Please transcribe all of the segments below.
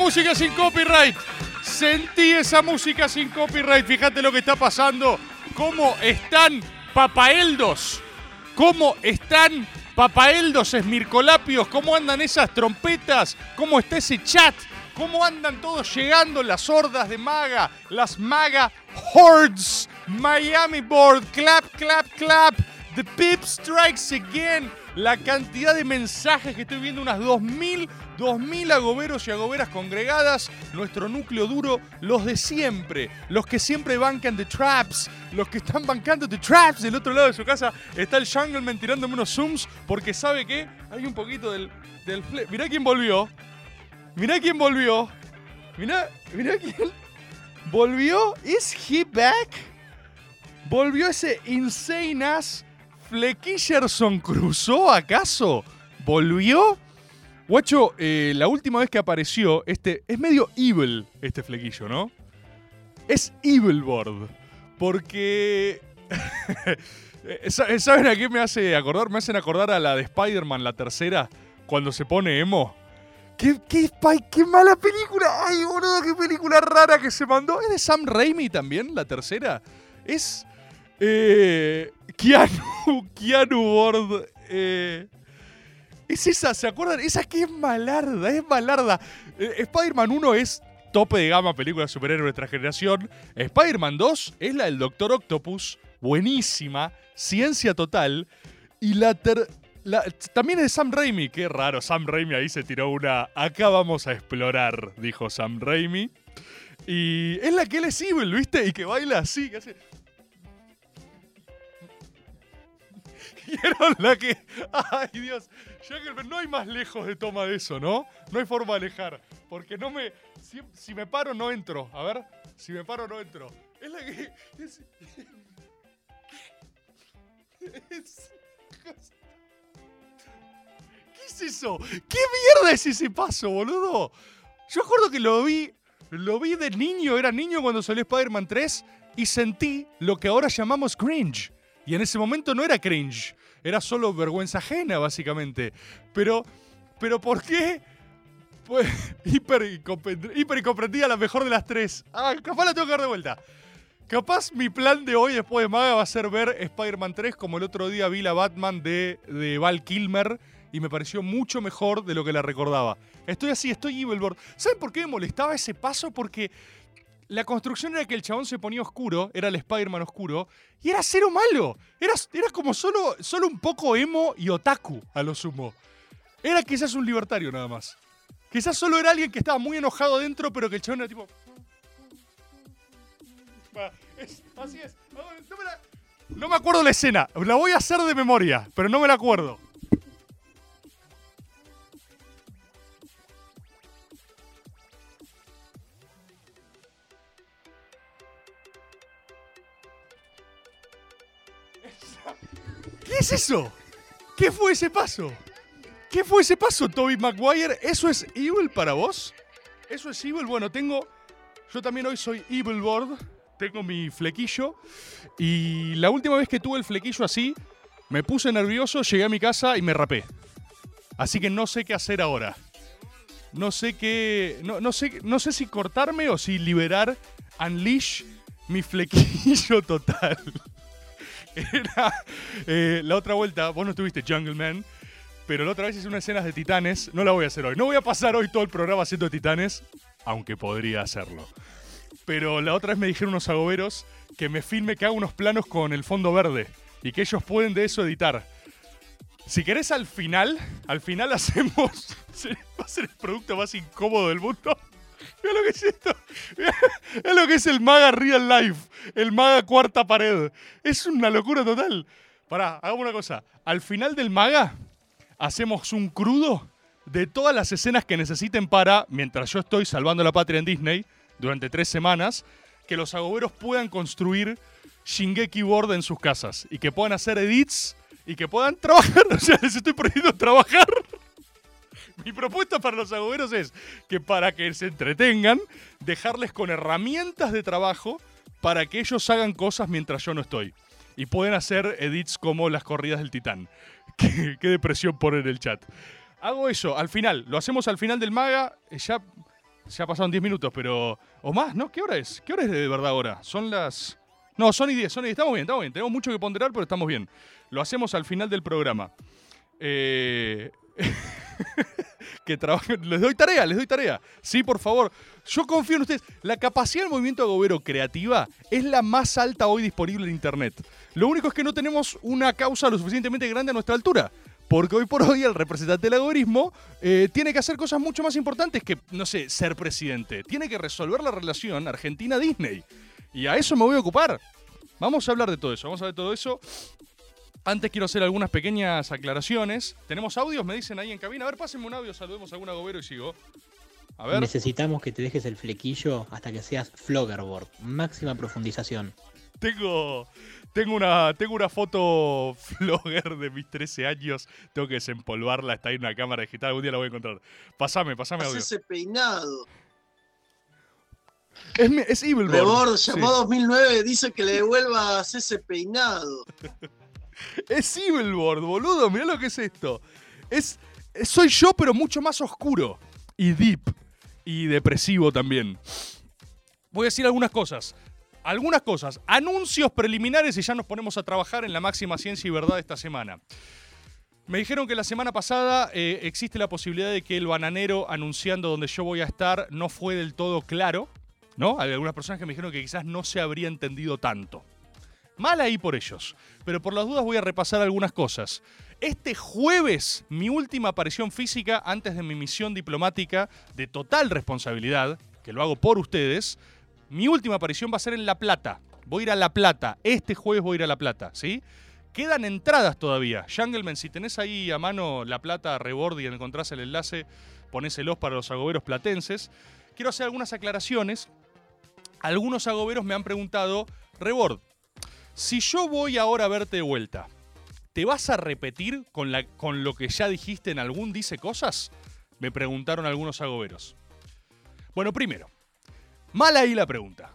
Música sin copyright. Sentí esa música sin copyright. Fíjate lo que está pasando. ¿Cómo están papaeldos? ¿Cómo están papaeldos esmircolapios? ¿Cómo andan esas trompetas? ¿Cómo está ese chat? ¿Cómo andan todos llegando las hordas de maga? Las maga hordes. Miami board. Clap, clap, clap. The Pip Strikes Again. La cantidad de mensajes que estoy viendo, unas 2.000, 2.000 agoberos y agoberas congregadas. Nuestro núcleo duro, los de siempre. Los que siempre bancan The Traps. Los que están bancando The Traps del otro lado de su casa. Está el Jungleman tirándome unos zooms porque sabe que hay un poquito del... del Mirá quién volvió. Mirá quién volvió. Mirá, mirá quién volvió. ¿Is he back? ¿Volvió ese insane ass Flequillerson cruzó acaso? ¿Volvió? Guacho, eh, la última vez que apareció, este es medio evil este flequillo, ¿no? Es evil board. Porque. eh, sa- ¿Saben a qué me hace acordar? Me hacen acordar a la de Spider-Man, la tercera, cuando se pone emo. ¿Qué, qué, mala película! ¡Ay, boludo, qué película rara que se mandó! ¿Es de Sam Raimi también, la tercera? Es. Eh, Keanu, Keanu eh, es esa, ¿se acuerdan? Esa que es malarda, es malarda. Eh, Spider-Man 1 es tope de gama película de superhéroe de nuestra generación. Spider-Man 2 es la del Doctor Octopus, buenísima, ciencia total. Y la, ter- también es de Sam Raimi, qué raro, Sam Raimi ahí se tiró una, acá vamos a explorar, dijo Sam Raimi. Y es la que él es evil, ¿viste? Y que baila así, que hace... ¿Vieron la que.? ¡Ay, Dios! Jackelman, no hay más lejos de toma de eso, ¿no? No hay forma de alejar. Porque no me. Si, si me paro, no entro. A ver, si me paro, no entro. Es la que. Es, es- ¿Qué es eso? ¿Qué mierda es ese paso, boludo? Yo acuerdo que lo vi. Lo vi de niño, era niño cuando salió Spider-Man 3 y sentí lo que ahora llamamos cringe. Y en ese momento no era cringe, era solo vergüenza ajena, básicamente. Pero, pero ¿por qué? Pues hiper, incomprend- hiper incomprendida la mejor de las tres. Ah, capaz la tengo que dar de vuelta. Capaz mi plan de hoy después de Maga va a ser ver Spider-Man 3 como el otro día vi la Batman de, de Val Kilmer y me pareció mucho mejor de lo que la recordaba. Estoy así, estoy Evilboard. ¿Saben por qué me molestaba ese paso? Porque la construcción era que el chabón se ponía oscuro, era el Spider-Man oscuro, y era cero malo. Era, era como solo, solo un poco emo y otaku, a lo sumo. Era quizás un libertario nada más. Quizás solo era alguien que estaba muy enojado dentro, pero que el chabón era tipo... Así es. No me la- no me acuerdo la escena. La voy a hacer de memoria, pero no me la acuerdo. Es eso? ¿Qué fue ese paso? ¿Qué fue ese paso, Toby Maguire? ¿Eso es evil para vos? ¿Eso es evil? Bueno, tengo. Yo también hoy soy evil board. Tengo mi flequillo. Y la última vez que tuve el flequillo así, me puse nervioso, llegué a mi casa y me rapé. Así que no sé qué hacer ahora. No sé qué. No, no sé, no sé si cortarme o si liberar, unleash mi flequillo total. Era eh, la otra vuelta, vos no estuviste Jungle Man, pero la otra vez hice unas escenas de titanes. No la voy a hacer hoy. No voy a pasar hoy todo el programa haciendo titanes, aunque podría hacerlo. Pero la otra vez me dijeron unos agoberos que me filme que haga unos planos con el fondo verde y que ellos pueden de eso editar. Si querés al final, al final hacemos. Va a ser el producto más incómodo del mundo. Mira lo que es esto. Mira lo que es el Maga Real Life. El Maga Cuarta Pared. Es una locura total. Pará, hagamos una cosa. Al final del Maga, hacemos un crudo de todas las escenas que necesiten para, mientras yo estoy salvando la patria en Disney durante tres semanas, que los agoberos puedan construir Shingeki Board en sus casas y que puedan hacer edits y que puedan trabajar. O sea, les estoy prohibiendo trabajar. Mi propuesta para los agoberos es que para que se entretengan, dejarles con herramientas de trabajo para que ellos hagan cosas mientras yo no estoy. Y pueden hacer edits como las corridas del titán. Qué, depresión poner en el chat. Hago eso al final, lo hacemos al final del maga. eh, Ya, ya pasaron 10 minutos, pero. O más, ¿no? ¿Qué hora es? ¿Qué hora es de verdad ahora? Son las. No, son y 10, son y 10. Estamos bien, estamos bien. Tenemos mucho que ponderar, pero estamos bien. Lo hacemos al final del programa. Eh. que trabajen. Les doy tarea, les doy tarea. Sí, por favor. Yo confío en ustedes. La capacidad del movimiento agobero creativa es la más alta hoy disponible en Internet. Lo único es que no tenemos una causa lo suficientemente grande a nuestra altura. Porque hoy por hoy el representante del agorismo eh, tiene que hacer cosas mucho más importantes que, no sé, ser presidente. Tiene que resolver la relación Argentina-Disney. Y a eso me voy a ocupar. Vamos a hablar de todo eso, vamos a ver todo eso. Antes quiero hacer algunas pequeñas aclaraciones. ¿Tenemos audios? Me dicen ahí en cabina. A ver, pásenme un audio, saludemos a algún agobero y sigo. A ver. Necesitamos que te dejes el flequillo hasta que seas floggerboard. Máxima profundización. Tengo, tengo, una, tengo una foto flogger de mis 13 años. Tengo que desempolvarla. Está ahí en una cámara digital. Algún día la voy a encontrar. Pasame, pasame audio. ese peinado. Es, es Evilborn. Rebord Sí. llamó 2009, dice que le devuelvas ese peinado. Es Evilborn, boludo. Mirá lo que es esto. Es, es- soy yo, pero mucho más oscuro. Y deep. Y depresivo también. Voy a decir algunas cosas. Algunas cosas. Anuncios preliminares y ya nos ponemos a trabajar en la máxima ciencia y verdad esta semana. Me dijeron que la semana pasada eh, existe la posibilidad de que el bananero anunciando donde yo voy a estar no fue del todo claro. ¿No? Hay algunas personas que me dijeron que quizás no se habría entendido tanto. Mal ahí por ellos. Pero por las dudas voy a repasar algunas cosas. Este jueves, mi última aparición física antes de mi misión diplomática de total responsabilidad, que lo hago por ustedes, mi última aparición va a ser en La Plata. Voy a ir a La Plata. Este jueves voy a ir a La Plata, ¿sí? Quedan entradas todavía. Jungleman, si tenés ahí a mano La Plata, Rebord y encontrás el enlace, ponéselos para los agoberos platenses. Quiero hacer algunas aclaraciones. Algunos agoberos me han preguntado, Rebord, si yo voy ahora a verte de vuelta, ¿te vas a repetir con, la, con lo que ya dijiste en algún Dice Cosas? Me preguntaron algunos agoberos. Bueno, primero, mal ahí la pregunta,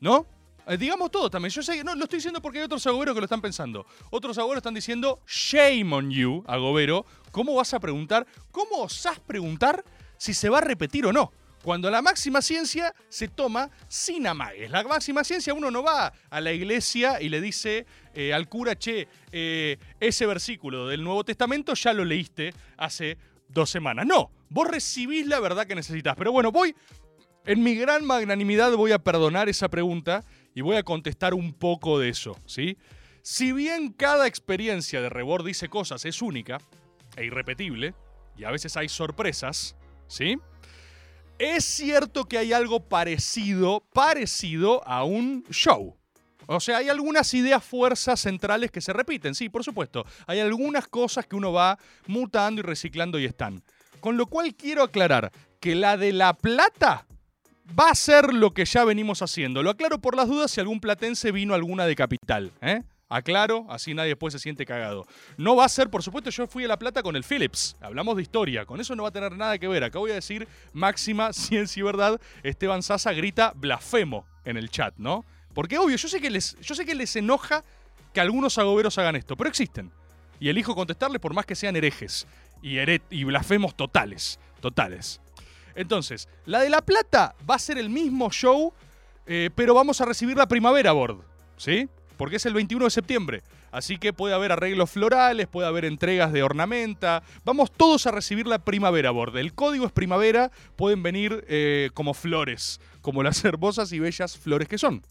¿no? Eh, digamos todo también. Yo sé que no lo estoy diciendo porque hay otros agoberos que lo están pensando. Otros agoberos están diciendo, shame on you, agobero. ¿Cómo vas a preguntar? ¿Cómo osás preguntar si se va a repetir o no? Cuando la máxima ciencia se toma sin amagues. La máxima ciencia uno no va a la iglesia y le dice eh, al cura, che, eh, ese versículo del Nuevo Testamento ya lo leíste hace dos semanas. No, vos recibís la verdad que necesitas. Pero bueno, voy, en mi gran magnanimidad voy a perdonar esa pregunta y voy a contestar un poco de eso, ¿sí? Si bien cada experiencia de Rebord dice cosas es única e irrepetible, y a veces hay sorpresas, ¿sí? Es cierto que hay algo parecido, parecido a un show. O sea, hay algunas ideas, fuerzas centrales que se repiten, sí, por supuesto. Hay algunas cosas que uno va mutando y reciclando y están. Con lo cual quiero aclarar que la de La Plata va a ser lo que ya venimos haciendo. Lo aclaro por las dudas si algún platense vino alguna de capital. ¿eh? Aclaro, así nadie después se siente cagado. No va a ser, por supuesto, yo fui a La Plata con el Philips. Hablamos de historia. Con eso no va a tener nada que ver. Acá voy a decir máxima ciencia y verdad. Esteban Sasa grita blasfemo en el chat, ¿no? Porque obvio, yo sé que les, yo sé que les enoja que algunos agoberos hagan esto, pero existen. Y elijo contestarles por más que sean herejes y, y blasfemos totales. Totales. Entonces, la de La Plata va a ser el mismo show, eh, pero vamos a recibir la primavera board, ¿sí? Porque es el 21 de septiembre. Así que puede haber arreglos florales, puede haber entregas de ornamenta. Vamos todos a recibir la primavera board. El código es primavera, pueden venir eh, como flores, como las hermosas y bellas flores que son.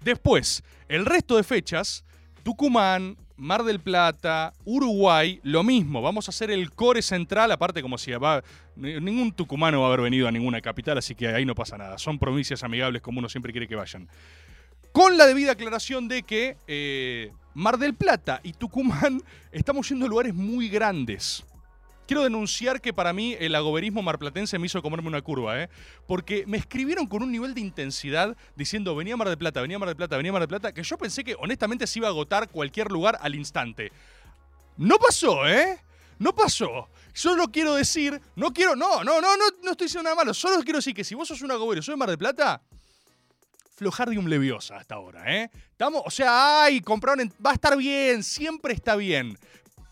Después, el resto de fechas, Tucumán, Mar del Plata, Uruguay, lo mismo. Vamos a hacer el core central, aparte como si. Ningún tucumano va a haber venido a ninguna capital, así que ahí no pasa nada. Son provincias amigables como uno siempre quiere que vayan. Con la debida aclaración de que eh, Mar del Plata y Tucumán estamos yendo a lugares muy grandes. Quiero denunciar que para mí el agoberismo marplatense me hizo comerme una curva, ¿eh? Porque me escribieron con un nivel de intensidad diciendo venía Mar del Plata, venía Mar del Plata, venía Mar del Plata, que yo pensé que honestamente se iba a agotar cualquier lugar al instante. No pasó, ¿eh? No pasó. Solo quiero decir, no quiero, no, no, no, no, no estoy diciendo nada malo. Solo quiero decir que si vos sos un agobero, sos de Mar del Plata, Flojardium leviosa hasta ahora, ¿eh? Estamos, o sea, ay, compraron, en- va a estar bien, siempre está bien.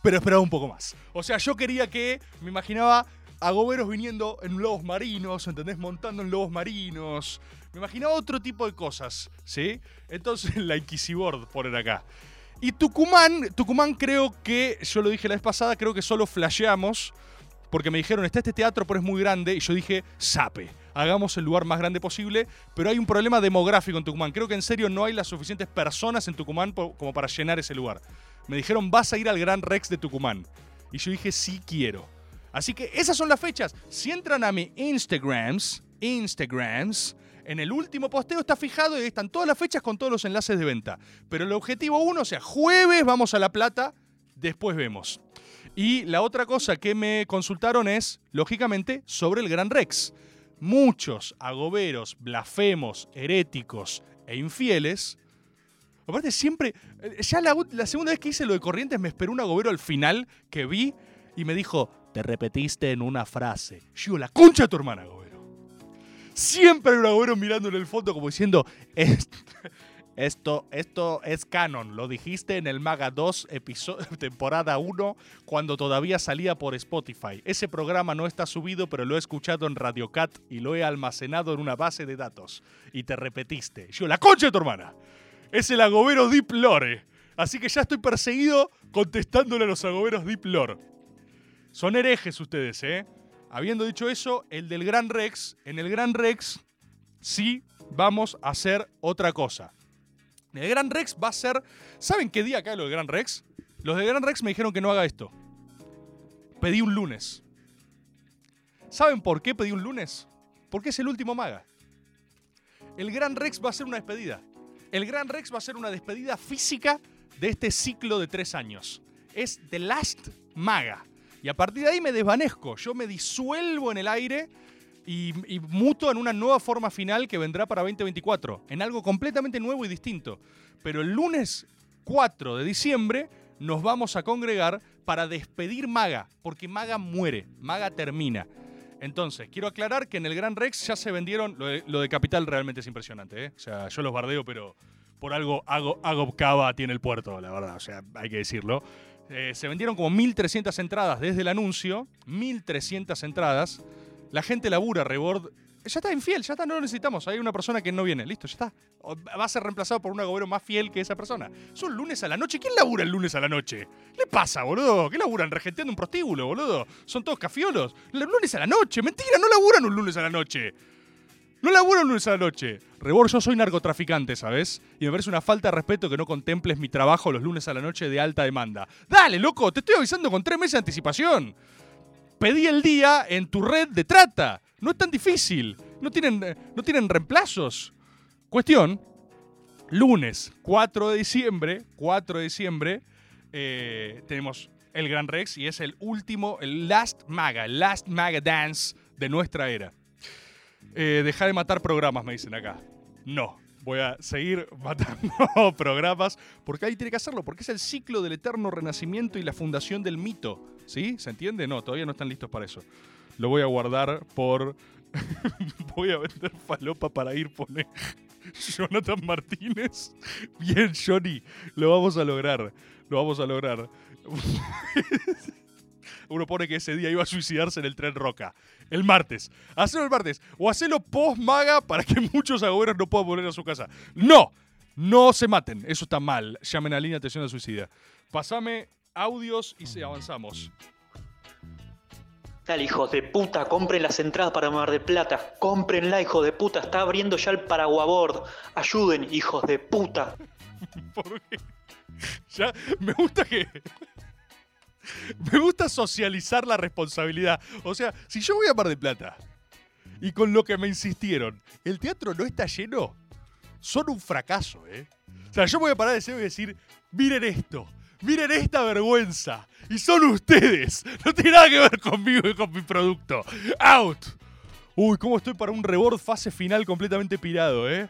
Pero esperaba un poco más. O sea, yo quería que, me imaginaba agoberos viniendo en lobos marinos, ¿entendés? Montando en lobos marinos. Me imaginaba otro tipo de cosas, ¿sí? Entonces, la Inquisiboard ponen acá. Y Tucumán, Tucumán creo que, yo lo dije la vez pasada, creo que solo flasheamos, porque me dijeron, está este teatro, pero es muy grande, y yo dije, sape, hagamos el lugar más grande posible, pero hay un problema demográfico en Tucumán. Creo que en serio no hay las suficientes personas en Tucumán como para llenar ese lugar. Me dijeron, vas a ir al Gran Rex de Tucumán. Y yo dije, sí quiero. Así que esas son las fechas. Si entran a mi Instagrams, Instagrams, en el último posteo está fijado y están todas las fechas con todos los enlaces de venta. Pero el objetivo uno, o sea, jueves vamos a La Plata, después vemos. Y la otra cosa que me consultaron es, lógicamente, sobre el Gran Rex. Muchos agoberos, blasfemos, heréticos e infieles. Aparte, siempre. eh, Ya la, la segunda vez que hice lo de Corrientes, me esperó un agobero al final que vi y me dijo: Te repetiste en una frase. Yo, la concha de tu hermana, agobero. Siempre hay un agobero mirando en el fondo como diciendo: "Est- esto, esto es canon. Lo dijiste en el Maga 2, episo- temporada 1, cuando todavía salía por Spotify. Ese programa no está subido, pero lo he escuchado en Radio Cat y lo he almacenado en una base de datos. Y te repetiste. Yo, la concha de tu hermana. Es el agobero Deep Lore. Así que ya estoy perseguido contestándole a los agoberos Deep Lore. Son herejes ustedes, ¿eh? Habiendo dicho eso, el del Gran Rex, en el Gran Rex sí vamos a hacer otra cosa. El Gran Rex va a ser. ¿Saben qué día cae lo del Gran Rex? Los del Gran Rex me dijeron que no haga esto. Pedí un lunes. ¿Saben por qué pedí un lunes? Porque es el último maga. El Gran Rex va a ser una despedida. El Gran Rex va a ser una despedida física de este ciclo de tres años. Es The Last Maga. Y a partir de ahí me desvanezco. Yo me disuelvo en el aire y, y muto en una nueva forma final que vendrá para 2024. En algo completamente nuevo y distinto. Pero el lunes 4 de diciembre nos vamos a congregar para despedir Maga. Porque Maga muere. Maga termina. Entonces, quiero aclarar que en el Gran Rex ya se vendieron. Lo de, Capital realmente es impresionante, ¿eh? O sea, yo los bardeo, pero por algo Ago, Agob Cava tiene el puerto, la verdad. O sea, hay que decirlo. Eh, se vendieron como 1.300 entradas desde el anuncio. 1.300 entradas. La gente labura, Rebord. Ya está infiel, ya está, no lo necesitamos. Hay una persona que no viene, listo, ya está. Va a ser reemplazado por un agobero más fiel que esa persona. Son lunes a la noche. ¿Quién labura el lunes a la noche? ¿Qué le pasa, boludo? ¿Qué laburan? Regenteando un prostíbulo, boludo. Son todos cafiolos. El lunes a la noche. Mentira, no laburan un lunes a la noche. No laburan un lunes a la noche. Rebor, yo soy narcotraficante, ¿sabes? Y me parece una falta de respeto que no contemples mi trabajo los lunes a la noche de alta demanda. Dale, loco, te estoy avisando con tres meses de anticipación. Pedí el día en tu red de trata. No es tan difícil. No tienen, eh, no tienen reemplazos. Cuestión, lunes 4 de diciembre, 4 de diciembre, eh, tenemos el Gran Rex y es el último, el Last Maga, el Last Maga Dance de nuestra era. Eh, deja de matar programas, me dicen acá. No, voy a seguir matando programas porque ahí tiene que hacerlo, porque es el ciclo del eterno renacimiento y la fundación del mito. ¿Sí? ¿Se entiende? No, todavía no están listos para eso. Lo voy a guardar por... voy a vender falopa para ir, pone Jonathan Martínez. Bien, Johnny, lo vamos a lograr. Lo vamos a lograr. Uno pone que ese día iba a suicidarse en el tren Roca. El martes. Hacelo el martes. O hacelo post-maga para que muchos agoberos no puedan volver a su casa. ¡No! No se maten. Eso está mal. Llamen a línea de atención a suicida. Pasame audios y se avanzamos. Dale, hijos de puta, compren las entradas para Mar de Plata. Cómprenla, hijos de puta. Está abriendo ya el Paraguabord. Ayuden, hijos de puta. Porque ya me gusta que. Me gusta socializar la responsabilidad. O sea, si yo voy a Mar de Plata y con lo que me insistieron, el teatro no está lleno, son un fracaso, ¿eh? O sea, yo voy a parar de decir y decir, miren esto, miren esta vergüenza. Y son ustedes. No tiene nada que ver conmigo y con mi producto. Out. Uy, cómo estoy para un rebord fase final completamente pirado, ¿eh?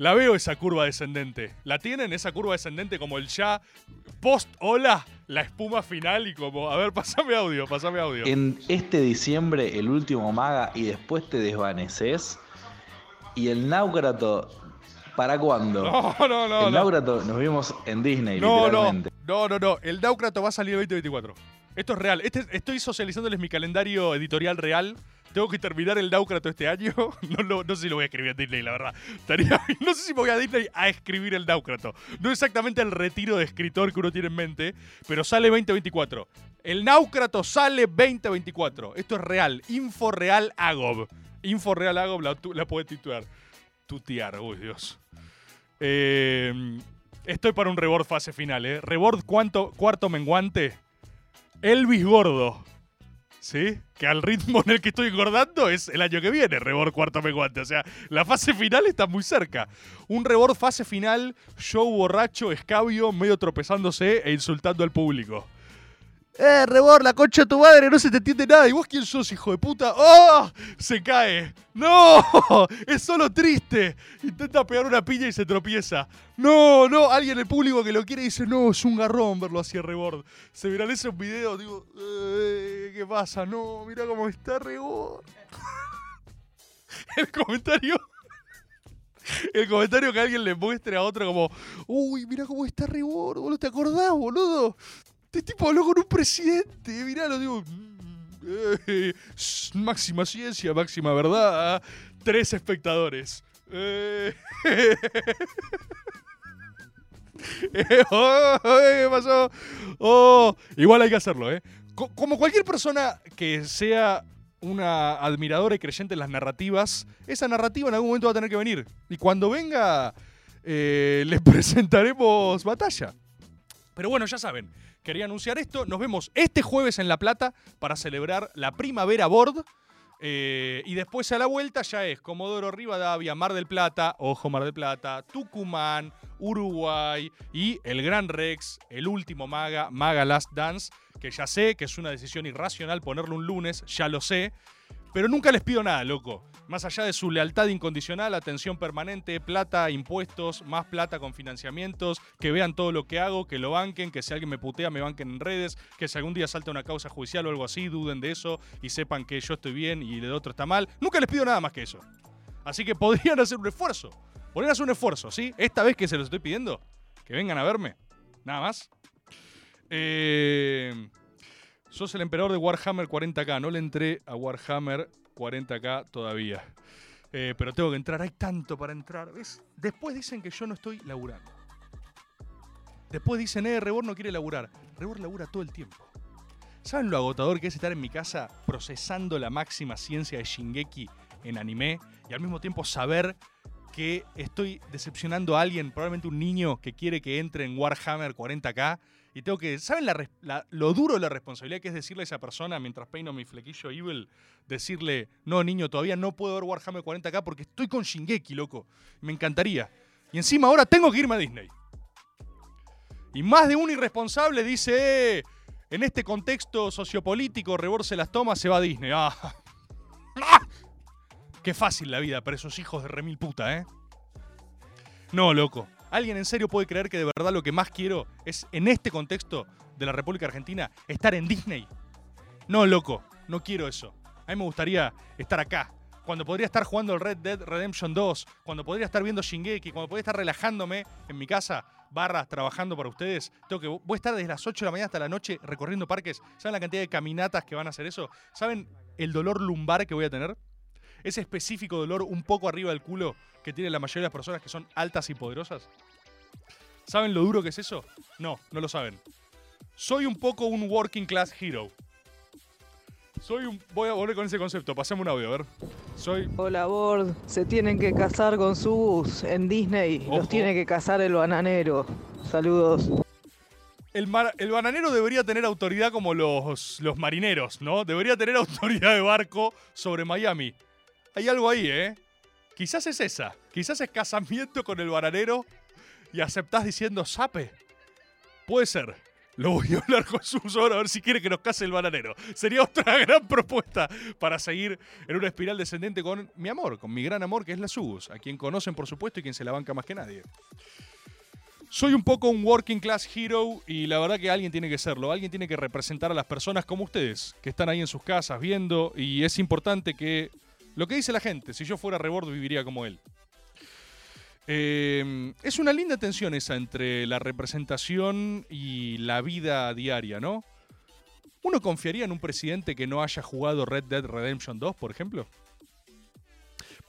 La veo esa curva descendente. ¿La tienen esa curva descendente como el ya post hola, la espuma final y como, a ver, pasame audio, pasame audio. En este diciembre, el último maga y después te desvaneces. Y el náucrato, ¿para cuándo? No, no, no. el no. náucrato nos vimos en Disney, No, literalmente. no, no, no. El Náucrato va a salir el 2024. Esto es real. Este, estoy socializándoles mi calendario editorial real. Tengo que terminar el Náucrato este año. No, sé si lo voy a escribir en Disney, la verdad. No sé si me voy a Disney a escribir el Náucrato. No exactamente el retiro de escritor que uno tiene en mente, pero sale 2024. El Náucrato sale 2024. Esto es real. Info real Agob. Info real Agob la, la puede titular. Tutear, uy Dios. Eh, estoy para un rebord fase final, ¿eh? Rebord cuanto, cuarto menguante. Elvis Gordo. ¿Sí? Que al ritmo en el que estoy engordando es el año que viene, rebord cuarto menguante. O sea, la fase final está muy cerca. Un rebord fase final, show borracho, escabio, medio tropezándose e insultando al público. ¡Eh, Rebor, la concha de tu madre! No se te entiende nada. ¿Y vos quién sos, hijo de puta? ¡Oh! Se cae. ¡No! Es solo triste. Intenta pegar una piña y se tropieza. ¡No, no! Alguien en el público que lo quiere dice, no, es un garrón verlo así a Rebord. Se viraliza un video, digo, "Eh, ¿qué pasa? No, mira cómo está Rebord. el comentario... El comentario que alguien le muestre a otro como, uy, mira cómo está Rebord, boludo, ¿te acordás, boludo? Este tipo habló con un presidente. Mirá, lo digo. mm, eh, máxima ciencia, máxima verdad. Tres espectadores. Eh, eh, oh, ¿Qué pasó? Oh, igual hay que hacerlo, ¿eh? Co- Como cualquier persona que sea una admiradora y creyente en las narrativas, esa narrativa en algún momento va a tener que venir. Y cuando venga, les presentaremos batalla. Pero bueno, ya saben, quería anunciar esto. Nos vemos este jueves en La Plata para celebrar la Primavera Board. Eh, y después a la vuelta ya es Comodoro Rivadavia, Mar del Plata, ojo Mar del Plata, Tucumán, Uruguay y el Gran Rex, el último Maga, Maga Last Dance, que ya sé que es una decisión irracional ponerlo un lunes, ya lo sé, pero nunca les pido nada, loco. Más allá de su lealtad incondicional, atención permanente, plata, impuestos, más plata con financiamientos, que vean todo lo que hago, que lo banquen, que si alguien me putea me banquen en redes, que si algún día salta una causa judicial o algo así, duden de eso y sepan que yo estoy bien y el otro está mal. Nunca les pido nada más que eso. Así que podrían hacer un esfuerzo. Podrían hacer un esfuerzo, ¿sí? Esta vez que se los estoy pidiendo, que vengan a verme. Nada más. Eh, sos el emperador de Warhammer 40k. No le entré a Warhammer 40k todavía. Eh, pero tengo que entrar. Hay tanto para entrar. ¿Ves? Después dicen que yo no estoy laburando. Después dicen, eh, Rebor no quiere laburar. Rebor labura todo el tiempo. ¿Saben lo agotador que es estar en mi casa procesando la máxima ciencia de Shingeki en anime y al mismo tiempo saber que estoy decepcionando a alguien, probablemente un niño que quiere que entre en Warhammer 40k y tengo que, ¿saben lo duro de la responsabilidad que es decirle a esa persona mientras peino mi flequillo evil? Decirle, no niño, todavía no puedo ver Warhammer 40k porque estoy con Shingeki, loco. Me encantaría. Y encima ahora tengo que irme a Disney. Y más de un irresponsable dice, "Eh, en este contexto sociopolítico, Rebor se las toma, se va a Disney. Ah. ¡Ah! Qué fácil la vida para esos hijos de remil puta, ¿eh? No, loco. ¿Alguien en serio puede creer que de verdad lo que más quiero es, en este contexto de la República Argentina, estar en Disney? No, loco. No quiero eso. A mí me gustaría estar acá. Cuando podría estar jugando el Red Dead Redemption 2, cuando podría estar viendo Shingeki, cuando podría estar relajándome en mi casa, barras, trabajando para ustedes. Tengo que, voy a estar desde las 8 de la mañana hasta la noche recorriendo parques. ¿Saben la cantidad de caminatas que van a hacer eso? ¿Saben el dolor lumbar que voy a tener? Ese específico dolor un poco arriba del culo que tienen la mayoría de las personas que son altas y poderosas. ¿Saben lo duro que es eso? No, no lo saben. Soy un poco un working class hero. Soy un. Voy a volver con ese concepto. Pasemos un audio, a ver. Soy. Hola, Bord. Se tienen que casar con sus en Disney. Ojo. Los tiene que casar el bananero. Saludos. El, mar- el bananero debería tener autoridad como los, los marineros, ¿no? Debería tener autoridad de barco sobre Miami. Hay algo ahí, ¿eh? Quizás es esa. Quizás es casamiento con el bananero y aceptás diciendo sape. Puede ser. Lo voy a hablar con Sus ahora a ver si quiere que nos case el bananero. Sería otra gran propuesta para seguir en una espiral descendente con mi amor, con mi gran amor que es la Sus, a quien conocen por supuesto y quien se la banca más que nadie. Soy un poco un working class hero y la verdad que alguien tiene que serlo. Alguien tiene que representar a las personas como ustedes, que están ahí en sus casas viendo y es importante que lo que dice la gente, si yo fuera Rebord viviría como él. Eh, es una linda tensión esa entre la representación y la vida diaria, ¿no? ¿Uno confiaría en un presidente que no haya jugado Red Dead Redemption 2, por ejemplo?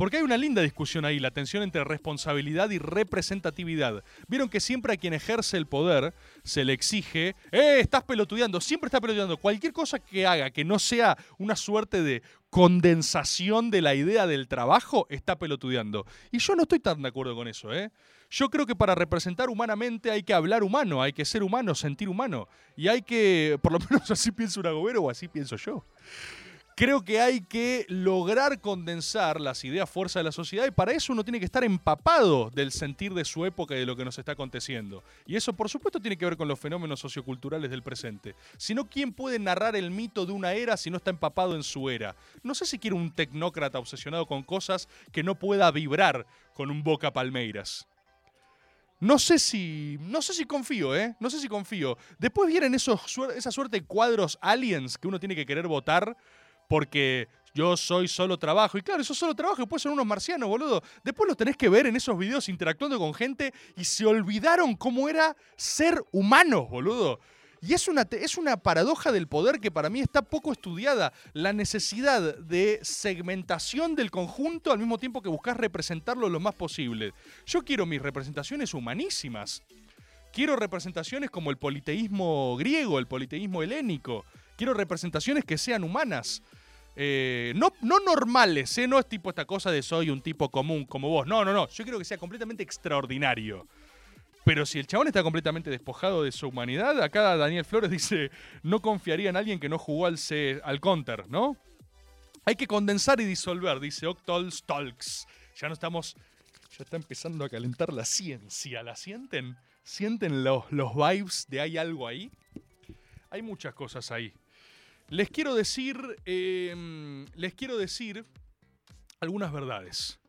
Porque hay una linda discusión ahí, la tensión entre responsabilidad y representatividad. Vieron que siempre a quien ejerce el poder se le exige, ¡eh! Estás pelotudeando, siempre está pelotudeando. Cualquier cosa que haga que no sea una suerte de condensación de la idea del trabajo, está pelotudeando. Y yo no estoy tan de acuerdo con eso, ¿eh? Yo creo que para representar humanamente hay que hablar humano, hay que ser humano, sentir humano. Y hay que, por lo menos así piensa un agobero o así pienso yo. Creo que hay que lograr condensar las ideas fuerza de la sociedad y para eso uno tiene que estar empapado del sentir de su época y de lo que nos está aconteciendo. Y eso por supuesto tiene que ver con los fenómenos socioculturales del presente. Si no, ¿quién puede narrar el mito de una era si no está empapado en su era? No sé si quiere un tecnócrata obsesionado con cosas que no pueda vibrar con un boca palmeiras. No sé si. No sé si confío, ¿eh? No sé si confío. Después vienen esos, esa suerte de cuadros aliens que uno tiene que querer votar porque yo soy solo trabajo. Y claro, eso solo trabajo puede ser unos marcianos, boludo. Después los tenés que ver en esos videos interactuando con gente y se olvidaron cómo era ser humanos, boludo. Y es una, es una paradoja del poder que para mí está poco estudiada. La necesidad de segmentación del conjunto al mismo tiempo que buscas representarlo lo más posible. Yo quiero mis representaciones humanísimas. Quiero representaciones como el politeísmo griego, el politeísmo helénico. Quiero representaciones que sean humanas. Eh, no, no normales, ¿eh? no es tipo esta cosa de soy un tipo común como vos. No, no, no. Yo quiero que sea completamente extraordinario. Pero si el chabón está completamente despojado de su humanidad, acá Daniel Flores dice, no confiaría en alguien que no jugó al, al counter, ¿no? Hay que condensar y disolver, dice Octol Stalks. Ya no estamos, ya está empezando a calentar la ciencia, ¿la sienten? ¿Sienten los, los vibes de hay algo ahí? Hay muchas cosas ahí. Les quiero decir, em, les quiero decir algunas verdades.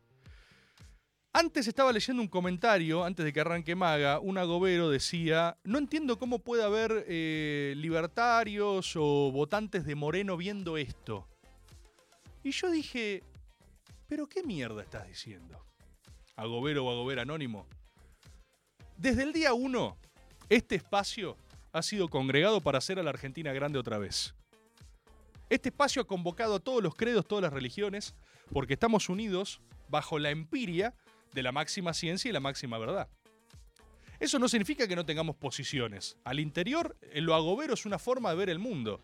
Antes estaba leyendo un comentario, antes de que arranque Maga, un agobero decía, no entiendo cómo puede haber eh, libertarios o votantes de Moreno viendo esto. Y yo dije, pero ¿qué mierda estás diciendo? Agobero o agobero anónimo. Desde el día uno, este espacio ha sido congregado para hacer a la Argentina grande otra vez. Este espacio ha convocado a todos los credos, todas las religiones, porque estamos unidos bajo la empiria de la máxima ciencia y la máxima verdad. Eso no significa que no tengamos posiciones. Al interior, lo agobero es una forma de ver el mundo.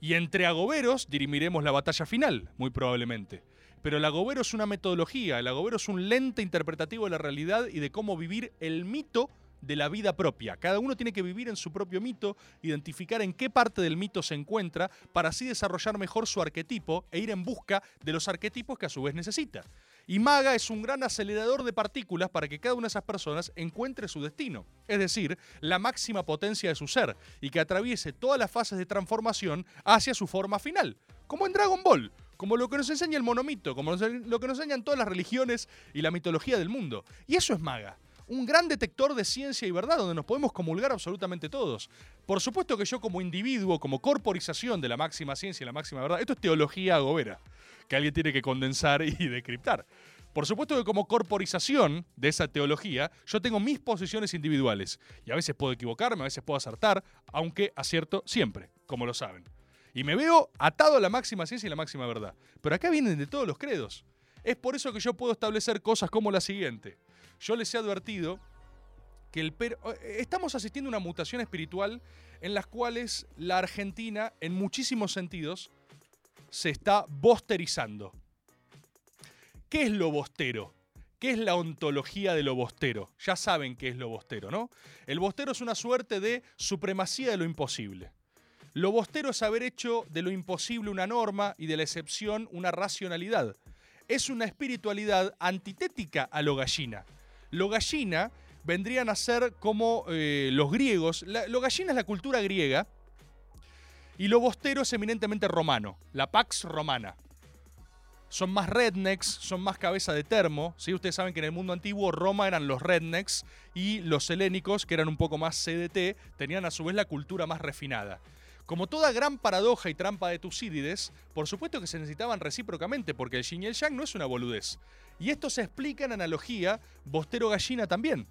Y entre agoberos dirimiremos la batalla final, muy probablemente. Pero el agobero es una metodología, el agobero es un lente interpretativo de la realidad y de cómo vivir el mito de la vida propia. Cada uno tiene que vivir en su propio mito, identificar en qué parte del mito se encuentra para así desarrollar mejor su arquetipo e ir en busca de los arquetipos que a su vez necesita. Y Maga es un gran acelerador de partículas para que cada una de esas personas encuentre su destino, es decir, la máxima potencia de su ser, y que atraviese todas las fases de transformación hacia su forma final, como en Dragon Ball, como lo que nos enseña el monomito, como lo que nos enseñan todas las religiones y la mitología del mundo. Y eso es Maga un gran detector de ciencia y verdad donde nos podemos comulgar absolutamente todos. Por supuesto que yo como individuo, como corporización de la máxima ciencia y la máxima verdad, esto es teología agobera, que alguien tiene que condensar y decriptar. Por supuesto que como corporización de esa teología, yo tengo mis posiciones individuales. Y a veces puedo equivocarme, a veces puedo acertar, aunque acierto siempre, como lo saben. Y me veo atado a la máxima ciencia y la máxima verdad. Pero acá vienen de todos los credos. Es por eso que yo puedo establecer cosas como la siguiente. Yo les he advertido que el eh, estamos asistiendo a una mutación espiritual en las cuales la Argentina, en muchísimos sentidos, se está bosterizando. ¿Qué es lo bostero? ¿Qué es la ontología de lo bostero? Ya saben qué es lo bostero, ¿no? El bostero es una suerte de supremacía de lo imposible. Lo bostero es haber hecho de lo imposible una norma y de la excepción una racionalidad. es una espiritualidad antitética a lo gallina. Lo gallina vendrían a ser como eh, los griegos. La- lo gallina es la cultura griega y lo bostero es eminentemente romano, la pax romana. Son más rednecks, son más cabeza de termo. ¿sí? Ustedes saben que en el mundo antiguo Roma eran los rednecks y los helénicos, que eran un poco más CDT, tenían a su vez la cultura más refinada. Como toda gran paradoja y trampa de Tucídides, por supuesto que se necesitaban recíprocamente, porque el yin y el yang no es una boludez. Y esto se explica en analogía bostero-gallina también.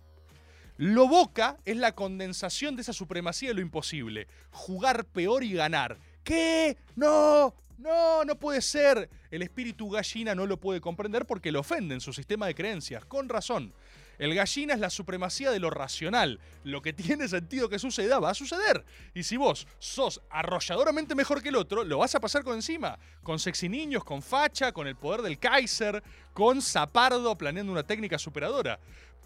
Lo boca es la condensación de esa supremacía de lo imposible. Jugar peor y ganar. ¿Qué? No, no, no puede ser. El espíritu gallina no lo puede comprender porque lo ofende en su sistema de creencias, con razón. El gallina es la supremacía de lo racional. Lo que tiene sentido que suceda va a suceder. Y si vos sos arrolladoramente mejor que el otro, lo vas a pasar con encima. Con sexy niños, con facha, con el poder del Kaiser, con Zapardo planeando una técnica superadora.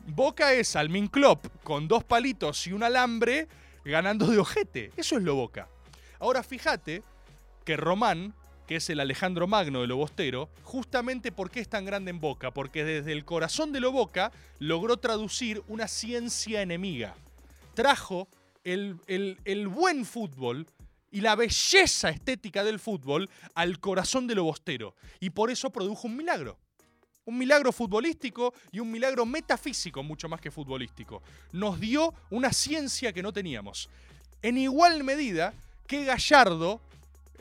Boca es Almin Klopp con dos palitos y un alambre ganando de ojete. Eso es lo Boca. Ahora fíjate que Román, que es el Alejandro Magno de lo Bostero, justamente por qué es tan grande en Boca, porque desde el corazón de lo Boca logró traducir una ciencia enemiga. Trajo el, el- buen fútbol y la belleza estética del fútbol al corazón de lo Bostero. Y por eso produjo un milagro. Un milagro futbolístico y un milagro metafísico mucho más que futbolístico. Nos dio una ciencia que no teníamos. En igual medida que Gallardo,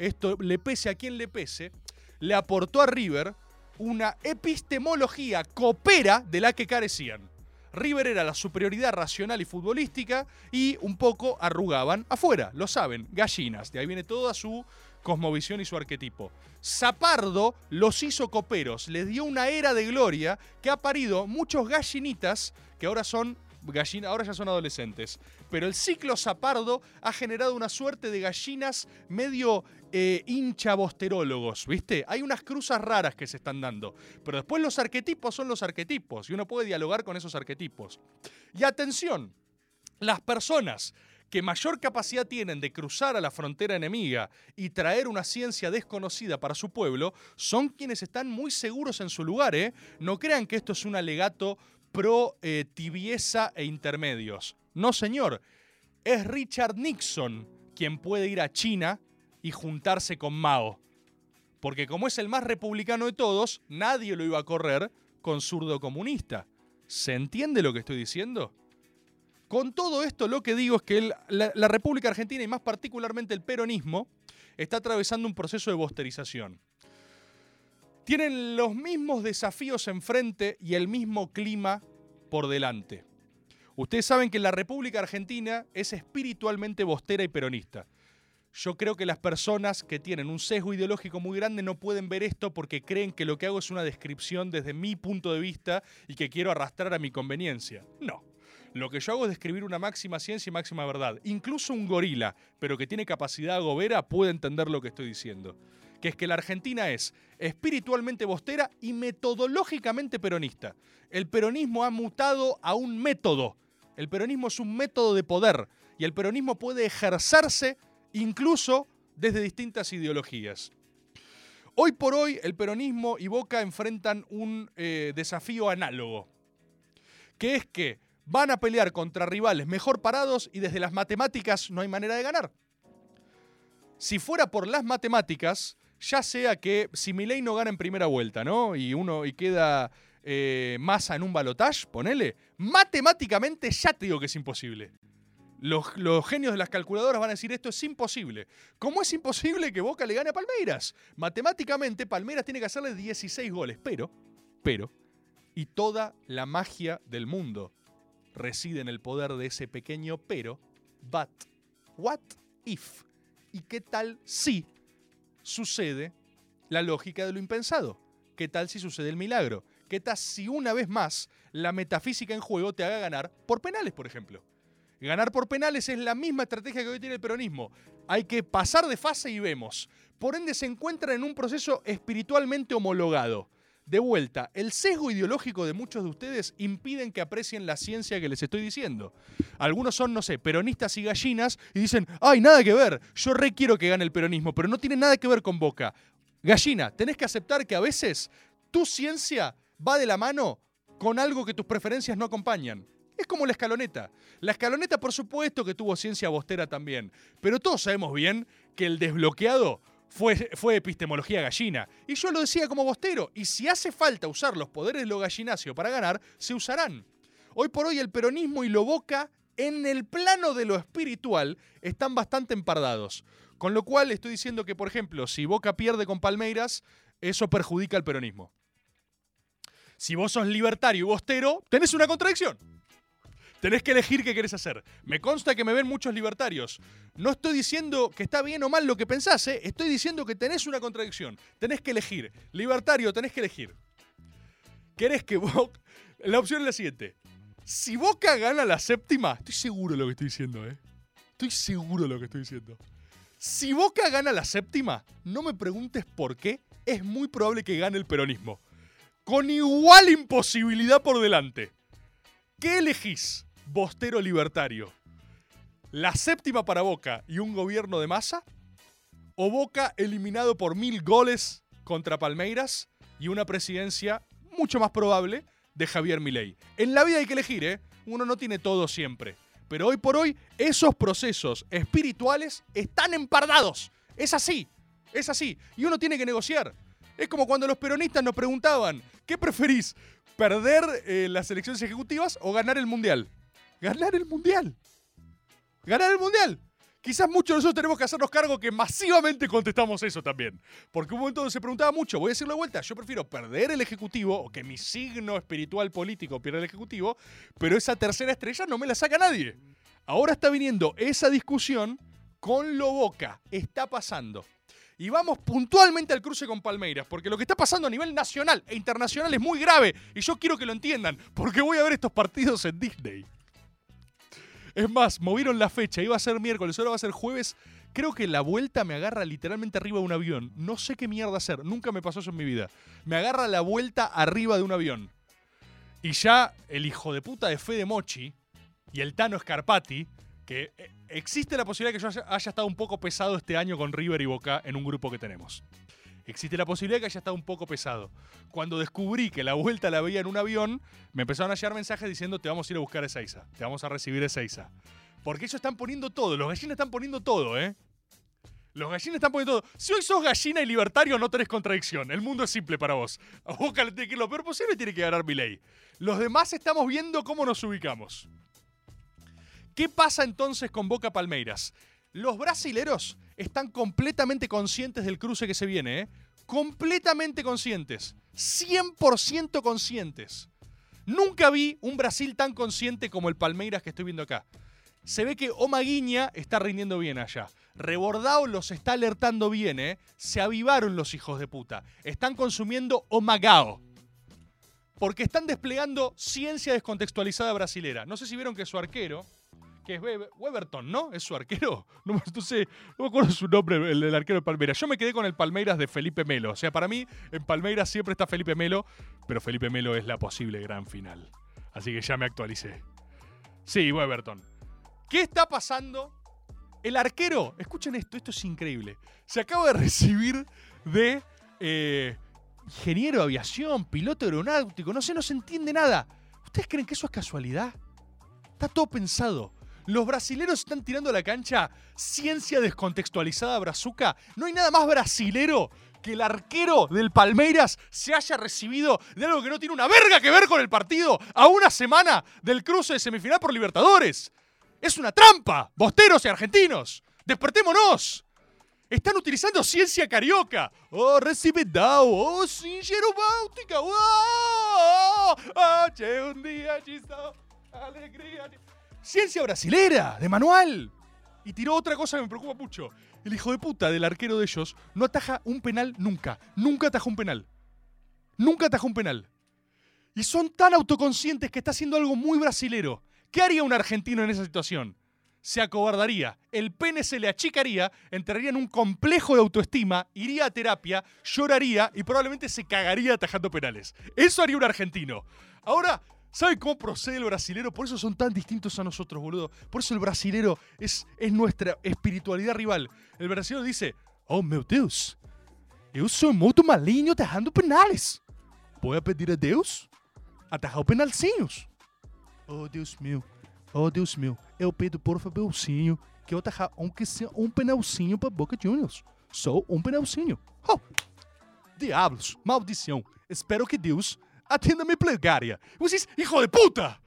esto le pese a quien le pese, le aportó a River una epistemología copera de la que carecían. River era la superioridad racional y futbolística y un poco arrugaban afuera, lo saben, gallinas. De ahí viene toda su cosmovisión y su arquetipo. Zapardo los hizo coperos, les dio una era de gloria que ha parido muchos gallinitas que ahora son gallina, ahora ya son adolescentes. Pero el ciclo Zapardo ha generado una suerte de gallinas medio eh, hinchabosterólogos, ¿viste? Hay unas cruzas raras que se están dando. Pero después los arquetipos son los arquetipos y uno puede dialogar con esos arquetipos. Y atención, las personas que mayor capacidad tienen de cruzar a la frontera enemiga y traer una ciencia desconocida para su pueblo, son quienes están muy seguros en su lugar, ¿eh? No crean que esto es un alegato pro eh, tibieza e intermedios. No, señor. Es Richard Nixon quien puede ir a China y juntarse con Mao. Porque como es el más republicano de todos, nadie lo iba a correr con zurdo comunista. ¿Se entiende lo que estoy diciendo? Con todo esto, lo que digo es que la República Argentina y más particularmente el peronismo está atravesando un proceso de bosterización. Tienen los mismos desafíos enfrente y el mismo clima por delante. Ustedes saben que la República Argentina es espiritualmente bostera y peronista. Yo creo que las personas que tienen un sesgo ideológico muy grande no pueden ver esto porque creen que lo que hago es una descripción desde mi punto de vista y que quiero arrastrar a mi conveniencia. No. Lo que yo hago es describir una máxima ciencia y máxima verdad. Incluso un gorila, pero que tiene capacidad agobera, puede entender lo que estoy diciendo. Que es que la Argentina es espiritualmente bostera y metodológicamente peronista. El peronismo ha mutado a un método. El peronismo es un método de poder y el peronismo puede ejercerse incluso desde distintas ideologías. Hoy por hoy el peronismo y Boca enfrentan un eh, desafío análogo, que es que van a pelear contra rivales mejor parados y desde las matemáticas no hay manera de ganar. Si fuera por las matemáticas, ya sea que si Milei no gana en primera vuelta, ¿no? Y uno y queda eh, Massa en un balotage, ponele, matemáticamente ya te digo que es imposible. Los, los genios de las calculadoras van a decir esto es imposible. ¿Cómo es imposible que Boca le gane a Palmeiras? Matemáticamente Palmeiras tiene que hacerle 16 goles, pero, pero, y toda la magia del mundo reside en el poder de ese pequeño pero, but, what if? ¿Y qué tal si sucede la lógica de lo impensado? ¿Qué tal si sucede el milagro? ¿Qué tal si una vez más la metafísica en juego te haga ganar por penales, por ejemplo? Ganar por penales es la misma estrategia que hoy tiene el peronismo. Hay que pasar de fase y vemos. Por ende se encuentran en un proceso espiritualmente homologado. De vuelta, el sesgo ideológico de muchos de ustedes impiden que aprecien la ciencia que les estoy diciendo. Algunos son, no sé, peronistas y gallinas y dicen, ay, nada que ver, yo re quiero que gane el peronismo, pero no tiene nada que ver con Boca. Gallina, tenés que aceptar que a veces Tu ciencia va de la mano con algo que tus preferencias no acompañan. Es como la escaloneta. La escaloneta, por supuesto, que tuvo ciencia bostera también. Pero todos sabemos bien que el desbloqueado fue, fue epistemología gallina. Y yo lo decía como bostero. Y si hace falta usar los poderes de lo gallinacio para ganar, se usarán. Hoy por hoy el peronismo y lo boca en el plano de lo espiritual están bastante empardados. Con lo cual estoy diciendo que, por ejemplo, si Boca pierde con Palmeiras, eso perjudica al peronismo. Si vos sos libertario y bostero, tenés una contradicción. Tenés que elegir qué querés hacer. Me consta que me ven muchos libertarios. No estoy diciendo que está bien o mal lo que pensás, ¿eh? estoy diciendo que tenés una contradicción. Tenés que elegir. Libertario, tenés que elegir. ¿Querés que Boca... La opción es la siguiente. Si Boca gana la séptima, estoy seguro de lo que estoy diciendo, ¿eh? Estoy seguro de lo que estoy diciendo. Si Boca gana la séptima, no me preguntes por qué, es muy probable que gane el peronismo. Con igual imposibilidad por delante. ¿Qué elegís, Bostero Libertario? ¿La séptima para Boca y un gobierno de masa? ¿O Boca eliminado por mil goles contra Palmeiras y una presidencia mucho más probable de Javier Milei? En la vida hay que elegir, ¿eh? Uno no tiene todo siempre. Pero hoy por hoy, esos procesos espirituales están empardados. Es así, es así. Y uno tiene que negociar. Es como cuando los peronistas nos preguntaban, ¿qué preferís? ¿Perder eh, las elecciones ejecutivas o ganar el mundial? Ganar el mundial. Ganar el mundial. Quizás muchos de nosotros tenemos que hacernos cargo que masivamente contestamos eso también. Porque un momento donde se preguntaba mucho, voy a decirlo de vuelta, yo prefiero perder el Ejecutivo o que mi signo espiritual político pierda el Ejecutivo, pero esa tercera estrella no me la saca nadie. Ahora está viniendo esa discusión con lo boca. Está pasando. Y vamos puntualmente al cruce con Palmeiras, porque lo que está pasando a nivel nacional e internacional es muy grave. Y yo quiero que lo entiendan, porque voy a ver estos partidos en Disney. Es más, movieron la fecha, iba a ser miércoles, ahora va a ser jueves. Creo que la vuelta me agarra literalmente arriba de un avión. No sé qué mierda hacer, nunca me pasó eso en mi vida. Me agarra la vuelta arriba de un avión. Y ya el hijo de puta de Fede Mochi y el Tano Scarpati, que eh, existe la posibilidad que yo haya, haya estado un poco pesado este año con River y Boca en un grupo que tenemos. Existe la posibilidad que haya estado un poco pesado. Cuando descubrí que la vuelta la veía en un avión, me empezaron a llegar mensajes diciendo te vamos a ir a buscar a Ezeiza, te vamos a recibir a Ezeiza. Porque ellos están poniendo todo, los gallinas están poniendo todo, ¿eh? Los gallinas están poniendo todo. Si hoy sos gallina y libertario, no tenés contradicción. El mundo es simple para vos. A tiene que ir lo peor posible y tiene que ganar mi ley. Los demás estamos viendo cómo nos ubicamos. ¿Qué pasa entonces con Boca Palmeiras? Los brasileros están completamente conscientes del cruce que se viene, ¿eh? Completamente conscientes. 100% conscientes. Nunca vi un Brasil tan consciente como el Palmeiras que estoy viendo acá. Se ve que Omaguiña está rindiendo bien allá. Rebordao los está alertando bien, ¿eh? Se avivaron los hijos de puta. Están consumiendo Omagao. Porque están desplegando ciencia descontextualizada brasilera. No sé si vieron que su arquero, que es Weber- Weberton, ¿no? ¿Es su arquero? No, me- no me acuerdo su nombre, el arquero de Palmeiras. Yo me quedé con el Palmeiras de Felipe Melo. O sea, para mí, en Palmeiras siempre está Felipe Melo, pero Felipe Melo es la posible gran final. Así que ya me actualicé. Sí, Weberton. ¿Qué está pasando? El arquero, escuchen esto, esto es increíble. Se acaba de recibir de eh, ingeniero de aviación, piloto aeronáutico, no sé, no se entiende nada. ¿Ustedes creen que eso es casualidad? Está todo pensado. Los brasileros están tirando a la cancha ciencia descontextualizada brazuca. No hay nada más brasilero que el arquero del Palmeiras se haya recibido de algo que no tiene una verga que ver con el partido a una semana del cruce de semifinal por Libertadores. Es una trampa, bosteros y argentinos. Despertémonos. Están utilizando ciencia carioca. Oh, recibe Dow. Oh, sincero báltica. Oh, oh, che, un día chisto. Alegría. Ciencia brasilera, de manual. Y tiró otra cosa que me preocupa mucho. El hijo de puta del arquero de ellos no ataja un penal nunca. Nunca ataja un penal. Nunca ataja un penal. Y son tan autoconscientes que está haciendo algo muy brasilero. ¿Qué haría un argentino en esa situación? Se acobardaría, el pene se le achicaría, entraría en un complejo de autoestima, iría a terapia, lloraría y probablemente se cagaría atajando penales. Eso haría un argentino. Ahora, ¿sabe cómo procede el brasilero? Por eso son tan distintos a nosotros, boludo. Por eso el brasilero es, es nuestra espiritualidad rival. El brasilero dice, oh meu Deus, eu sou muito maligno atajando penales. Voy a pedir a Deus atajar penalcinhos. Oh, Deus meu. Oh, Deus meu. Eu pedo por favorzinho que eu atajar um, um penalcinho para Boca Juniors. Só um penalcinho. Oh, diablos, maldição. Espero que Deus atenda mi plegaria. Y vos decís, hijo de puta,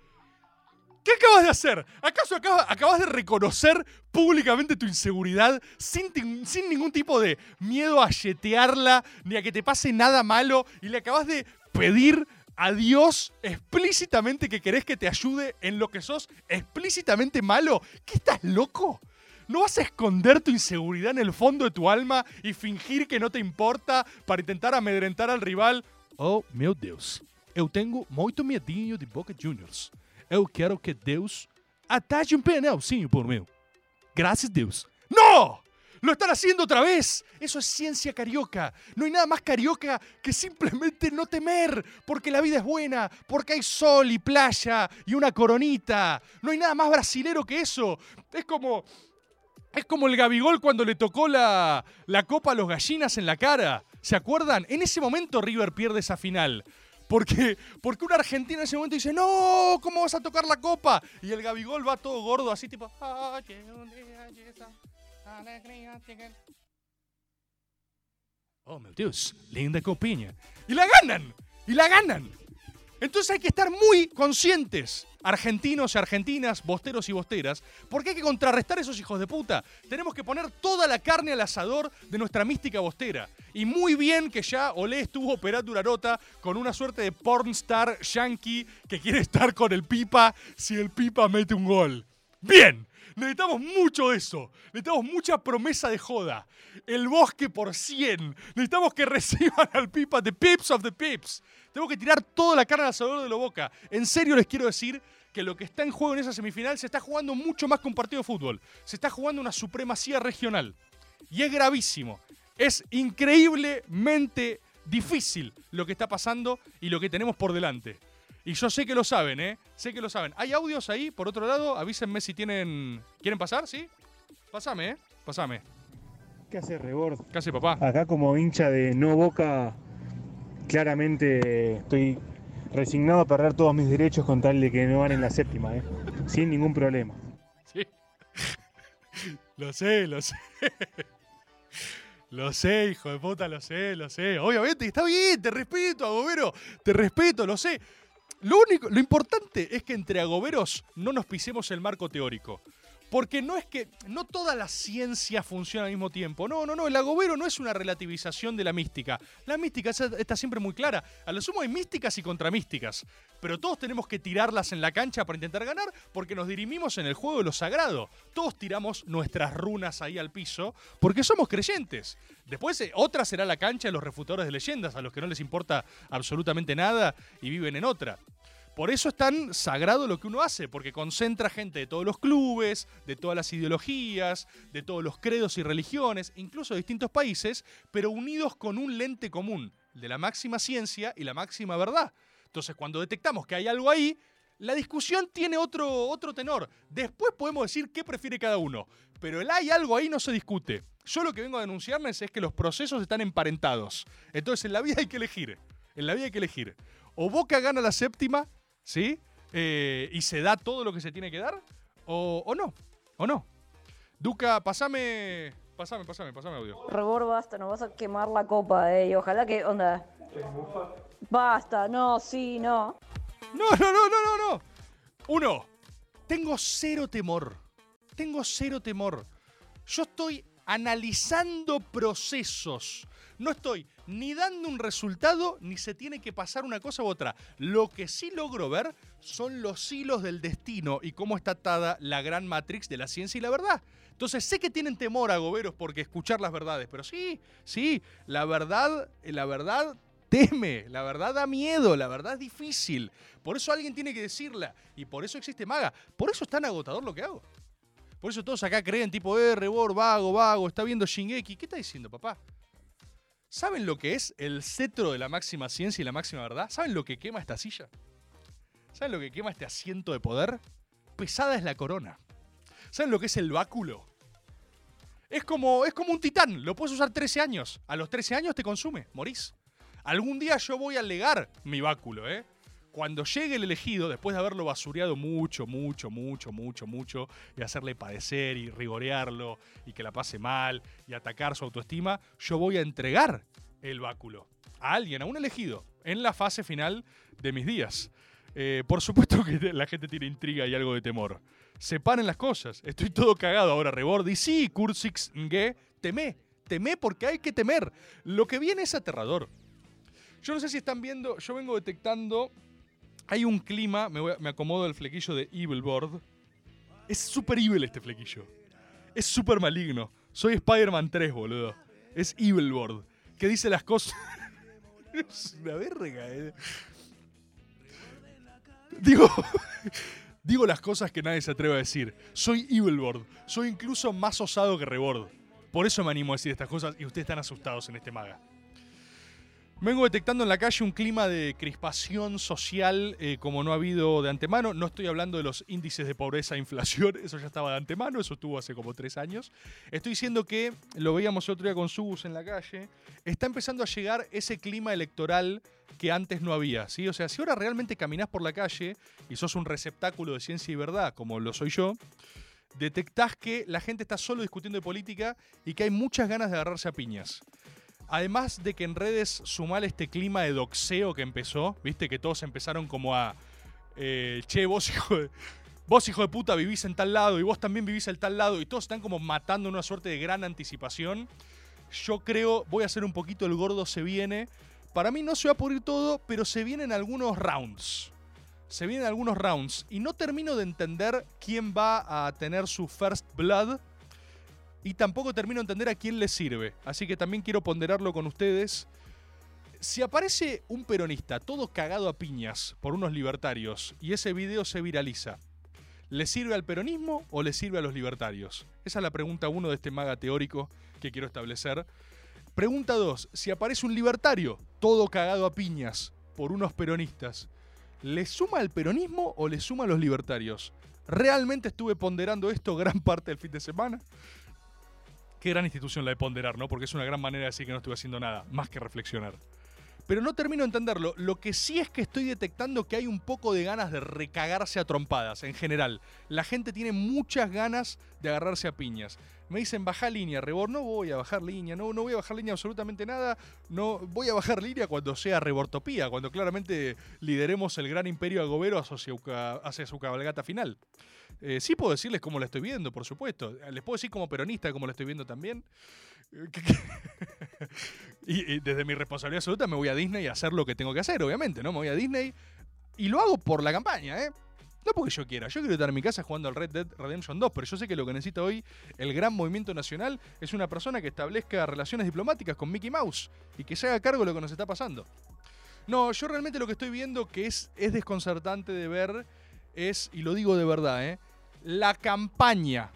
¿qué acabas de hacer? ¿Acaso acabas, de reconocer públicamente tu inseguridad sin, sin ningún tipo de miedo a yetearla ni a que te pase nada malo y le acabas de pedir a Dios explícitamente que querés que te ayude en lo que sos explícitamente malo? ¿Qué estás loco? ¿No vas a esconder tu inseguridad en el fondo de tu alma y fingir que no te importa para intentar amedrentar al rival? Oh, meu Deus. Eu tenho muito medinho de Boca Juniors. Eu quero que Deus ataje um penalzinho por mim. Gracias, Deus. ¡No! ¡Lo están haciendo otra vez! Eso es ciencia carioca. No hay nada más carioca que simplemente no temer, porque la vida es buena, porque hay sol y playa y una coronita. No hay nada más brasilero que eso. Es como. Es como el Gabigol cuando le tocó la, la copa a los gallinas en la cara. ¿Se acuerdan? En ese momento River pierde esa final. Porque, porque un argentino en ese momento dice, no, ¿cómo vas a tocar la copa? Y el Gabigol va todo gordo, así tipo... "Oye, un día y esa alegría llega". Oh, meu Dios, linda copiña. Y la ganan, y la ganan. Entonces hay que estar muy conscientes, argentinos y argentinas, bosteros y bosteras, porque hay que contrarrestar a esos hijos de puta. Tenemos que poner toda la carne al asador de nuestra mística bostera. Y muy bien que ya Olé estuvo operando una con una suerte de pornstar yankee que quiere estar con el pipa si el pipa mete un gol. Bien, necesitamos mucho de eso. Necesitamos mucha promesa de joda. El bosque por 100. Necesitamos que reciban al pipa de Pips of the Pips. Tengo que tirar toda la carne al asador de la boca. En serio les quiero decir que lo que está en juego en esa semifinal se está jugando mucho más que un partido de fútbol. Se está jugando una supremacía regional. Y es gravísimo. Es increíblemente difícil lo que está pasando y lo que tenemos por delante. Y yo sé que lo saben, ¿eh? Sé que lo saben. ¿Hay audios ahí? Por otro lado, avísenme si tienen... ¿Quieren pasar? ¿Sí? Pásame, ¿eh? Pásame. ¿Qué hace Rebord? ¿Qué hace, papá? Acá como hincha de no boca, claramente estoy resignado a perder todos mis derechos con tal de que no van en la séptima, ¿eh? sin ningún problema. Sí. Lo sé, lo sé. Lo sé, hijo de puta, lo sé, lo sé. Obviamente, está bien, te respeto, Agobero. Te respeto, lo sé. Lo único, lo importante es que entre agoberos no nos pisemos el marco teórico. Porque no es que. No toda la ciencia funciona al mismo tiempo. No, no, no. El agobero no es una relativización de la mística. La mística está siempre muy clara. A lo sumo hay místicas y contramísticas. Pero todos tenemos que tirarlas en la cancha para intentar ganar porque nos dirimimos en el juego de lo sagrado. Todos tiramos nuestras runas ahí al piso porque somos creyentes. Después, eh, otra será la cancha de los refutadores de leyendas, a los que no les importa absolutamente nada y viven en otra. Por eso es tan sagrado lo que uno hace, porque concentra gente de todos los clubes, de todas las ideologías, de todos los credos y religiones, incluso de distintos países, pero unidos con un lente común, de la máxima ciencia y la máxima verdad. Entonces, cuando detectamos que hay algo ahí, la discusión tiene otro, otro tenor. Después podemos decir qué prefiere cada uno, pero el hay algo ahí no se discute. Yo lo que vengo a denunciarles es que los procesos están emparentados. Entonces, en la vida hay que elegir. En la vida hay que elegir. O Boca gana la séptima, ¿sí? Eh, y se da todo lo que se tiene que dar, o, o no, o no. Duca, pasame, pasame, pasame, pasame audio. Rebor, basta, nos vas a quemar la copa, eh. Y ojalá que, onda. Basta, no, sí, no. No, no, no, no, no, no. Uno, tengo cero temor. Tengo cero temor. Yo estoy analizando procesos. No estoy ni dando un resultado, ni se tiene que pasar una cosa u otra. Lo que sí logro ver son los hilos del destino y cómo está atada la gran matrix de la ciencia y la verdad. Entonces sé que tienen temor a goberos porque escuchar las verdades, pero sí, sí, la verdad, la verdad teme, la verdad da miedo, la verdad es difícil. Por eso alguien tiene que decirla y por eso existe Maga. Por eso es tan agotador lo que hago. Por eso todos acá creen tipo, eh, Rebor, vago, vago, está viendo Shingeki. ¿Qué está diciendo, papá? ¿Saben lo que es el cetro de la máxima ciencia y la máxima verdad? ¿Saben lo que quema esta silla? ¿Saben lo que quema este asiento de poder? Pesada es la corona. ¿Saben lo que es el báculo? Es como, es como un titán, lo puedes usar 13 años. A los 13 años te consume, morís. Algún día yo voy a legar mi báculo, ¿eh? Cuando llegue el elegido, después de haberlo basureado mucho, mucho, mucho, mucho, mucho, y hacerle padecer y rigorearlo, y que la pase mal, y atacar su autoestima, yo voy a entregar el báculo a alguien, a un elegido, en la fase final de mis días. Eh, por supuesto que la gente tiene intriga y algo de temor. Separen las cosas. Estoy todo cagado ahora, Rebord. Y sí, Kursix Nge, temé. Temé porque hay que temer. Lo que viene es aterrador. Yo no sé si están viendo, yo vengo detectando. Hay un clima, me, voy me acomodo el flequillo de Evil Board. Es súper evil este flequillo. Es súper maligno. Soy Spider-Man 3, boludo. Es Evil Board. Que dice las cosas. es una verga, eh. Digo, digo las cosas que nadie se atreve a decir. Soy Evilboard. Soy incluso más osado que Rebord. Por eso me animo a decir estas cosas y ustedes están asustados en este maga. Vengo detectando en la calle un clima de crispación social eh, como no ha habido de antemano. No estoy hablando de los índices de pobreza e inflación, eso ya estaba de antemano, eso estuvo hace como tres años. Estoy diciendo que, lo veíamos el otro día con Subus en la calle, está empezando a llegar ese clima electoral que antes no había. ¿sí? O sea, si ahora realmente caminás por la calle y sos un receptáculo de ciencia y verdad, como lo soy yo, detectás que la gente está solo discutiendo de política y que hay muchas ganas de agarrarse a piñas. Además de que en redes sumal este clima de doxeo que empezó, viste que todos empezaron como a. eh, che, vos hijo de. Vos, hijo de puta, vivís en tal lado y vos también vivís en tal lado y todos están como matando una suerte de gran anticipación. Yo creo, voy a hacer un poquito el gordo se viene. Para mí no se va a pudrir todo, pero se vienen algunos rounds. Se vienen algunos rounds. Y no termino de entender quién va a tener su first blood y tampoco termino de entender a quién le sirve. Así que también quiero ponderarlo con ustedes. Si aparece un peronista todo cagado a piñas por unos libertarios y ese video se viraliza, ¿le sirve al peronismo o le sirve a los libertarios? Esa es la pregunta uno de este maga teórico que quiero establecer. Pregunta 2. Si aparece un libertario todo cagado a piñas por unos peronistas, ¿le suma al peronismo o le suma a los libertarios? Realmente estuve ponderando esto gran parte del fin de semana. Qué gran institución la de ponderar, ¿no? Porque es una gran manera de decir que no estuve haciendo nada, más que reflexionar. Pero no termino de entenderlo. Lo que sí es que estoy detectando que hay un poco de ganas de recagarse a trompadas en general. La gente tiene muchas ganas de agarrarse a piñas. Me dicen baja línea, Rebor, no voy a bajar línea, no, no voy a bajar línea absolutamente nada. No voy a bajar línea cuando sea Rebortopía, cuando claramente lideremos el gran imperio agobero hacia, su cabalgata final. Eh, sí puedo decirles cómo la estoy viendo, por supuesto. Les puedo decir como peronista cómo la estoy viendo también. Y, desde mi responsabilidad absoluta me voy a Disney a hacer lo que tengo que hacer, obviamente, ¿no? Me voy a Disney y lo hago por la campaña, ¿eh? No porque yo quiera, yo quiero estar en mi casa jugando al Red Dead Redemption 2, pero yo sé que lo que necesita hoy el gran movimiento nacional es una persona que establezca relaciones diplomáticas con Mickey Mouse y que se haga cargo de lo que nos está pasando. No, yo realmente lo que estoy viendo que es, es desconcertante de ver es, y lo digo de verdad, ¿eh? la campaña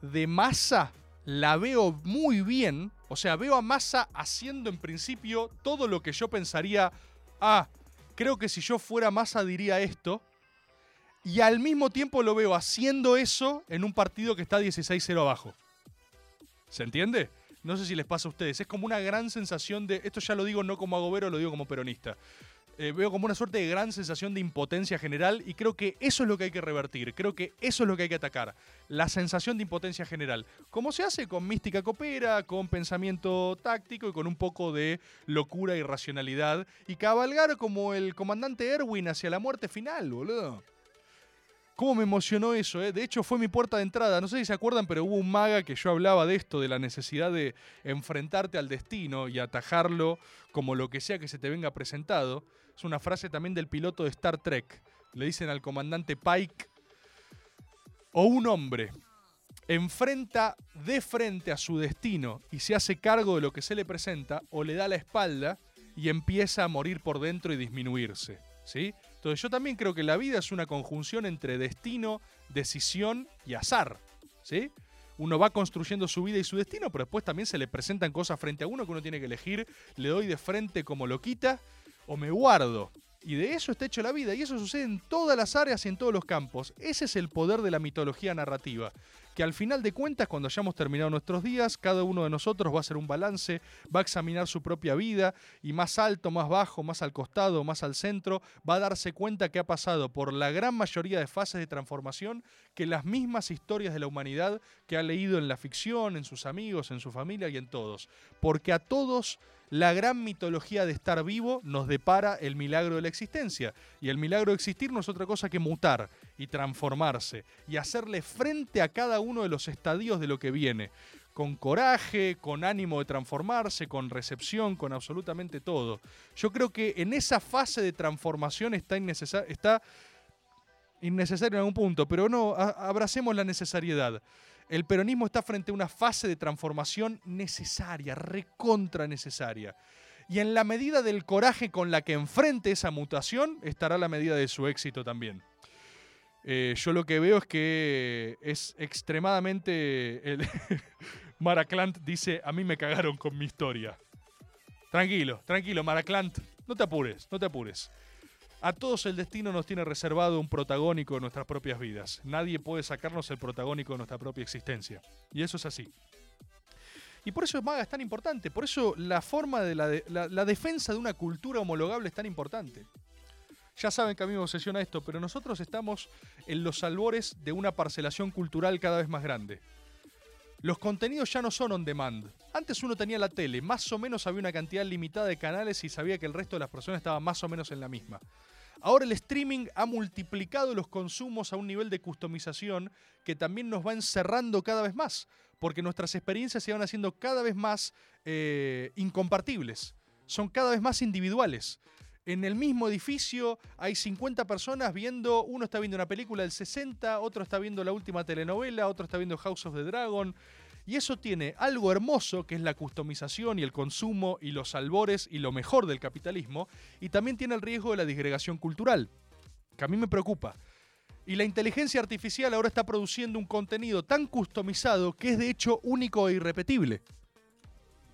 de Massa la veo muy bien. O sea, veo a Massa haciendo en principio todo lo que yo pensaría, ah, creo que si yo fuera Massa diría esto. Y al mismo tiempo lo veo haciendo eso en un partido que está 16-0 abajo. ¿Se entiende? No sé si les pasa a ustedes. Es como una gran sensación de. Esto ya lo digo no como agobero, lo digo como peronista. Eh, veo como una suerte de gran sensación de impotencia general y creo que eso es lo que hay que revertir. Creo que eso es lo que hay que atacar. La sensación de impotencia general. Como se hace con mística coopera, con pensamiento táctico y con un poco de locura y racionalidad. Y cabalgar como el comandante Erwin hacia la muerte final, boludo. ¿Cómo me emocionó eso? eh? De hecho, fue mi puerta de entrada. No sé si se acuerdan, pero hubo un maga que yo hablaba de esto, de la necesidad de enfrentarte al destino y atajarlo como lo que sea que se te venga presentado. Es una frase también del piloto de Star Trek. Le dicen al comandante Pike, o un hombre enfrenta de frente a su destino y se hace cargo de lo que se le presenta, o le da la espalda y empieza a morir por dentro y disminuirse. ¿sí? Entonces yo también creo que la vida es una conjunción entre destino, decisión y azar. ¿sí? Uno va construyendo su vida y su destino, pero después también se le presentan cosas frente a uno que uno tiene que elegir. Le doy de frente como lo quita o me guardo. Y de eso está hecho la vida. Y eso sucede en todas las áreas y en todos los campos. Ese es el poder de la mitología narrativa. que al final de cuentas, cuando hayamos terminado nuestros días, cada uno de nosotros va a hacer un balance, va a examinar su propia vida y más alto, más bajo, más al costado, más al centro, va a darse cuenta que ha pasado por la gran mayoría de fases de transformación que las mismas historias de la humanidad que ha leído en la ficción, en sus amigos, en su familia y en todos. Porque a todos la gran mitología de estar vivo nos depara el milagro de la existencia. Y el milagro de existir no es otra cosa que mutar y transformarse y hacerle frente a cada uno de los estadios de lo que viene. Con coraje, con ánimo de transformarse, con recepción, con absolutamente todo. Yo creo que en esa fase de transformación está, innecesario, en algún punto, pero no, abracemos la necesariedad. El peronismo está frente a una fase de transformación necesaria, recontra necesaria. Y en la medida del coraje con la que enfrente esa mutación, estará la medida de su éxito también. Eh, yo lo que veo es que es extremadamente... El Maraclant dice, a mí me cagaron con mi historia. Tranquilo, tranquilo, Maraclant, no te apures, no te apures. A todos el destino nos tiene reservado un protagónico en nuestras propias vidas. Nadie puede sacarnos el protagónico de nuestra propia existencia. Y eso es así. Y por eso Maga es tan importante. Por eso la forma de de- la defensa de una cultura homologable es tan importante. Ya saben que a mí me obsesiona esto, pero nosotros estamos en los albores de una parcelación cultural cada vez más grande. Los contenidos ya no son on demand. Antes uno tenía la tele, más o menos había una cantidad limitada de canales y sabía que el resto de las personas estaban más o menos en la misma. Ahora el streaming ha multiplicado los consumos a un nivel de customización que también nos va encerrando cada vez más, porque nuestras experiencias se van haciendo cada vez más eh, incompartibles, son cada vez más individuales. En el mismo edificio hay 50 personas viendo, uno está viendo una película del 60, otro está viendo la última telenovela, otro está viendo House of the Dragon. Y eso tiene algo hermoso que es la customización y el consumo y los albores y lo mejor del capitalismo. Y también tiene el riesgo de la disgregación cultural, que a mí me preocupa. Y la inteligencia artificial ahora está produciendo un contenido tan customizado que es de hecho único e irrepetible.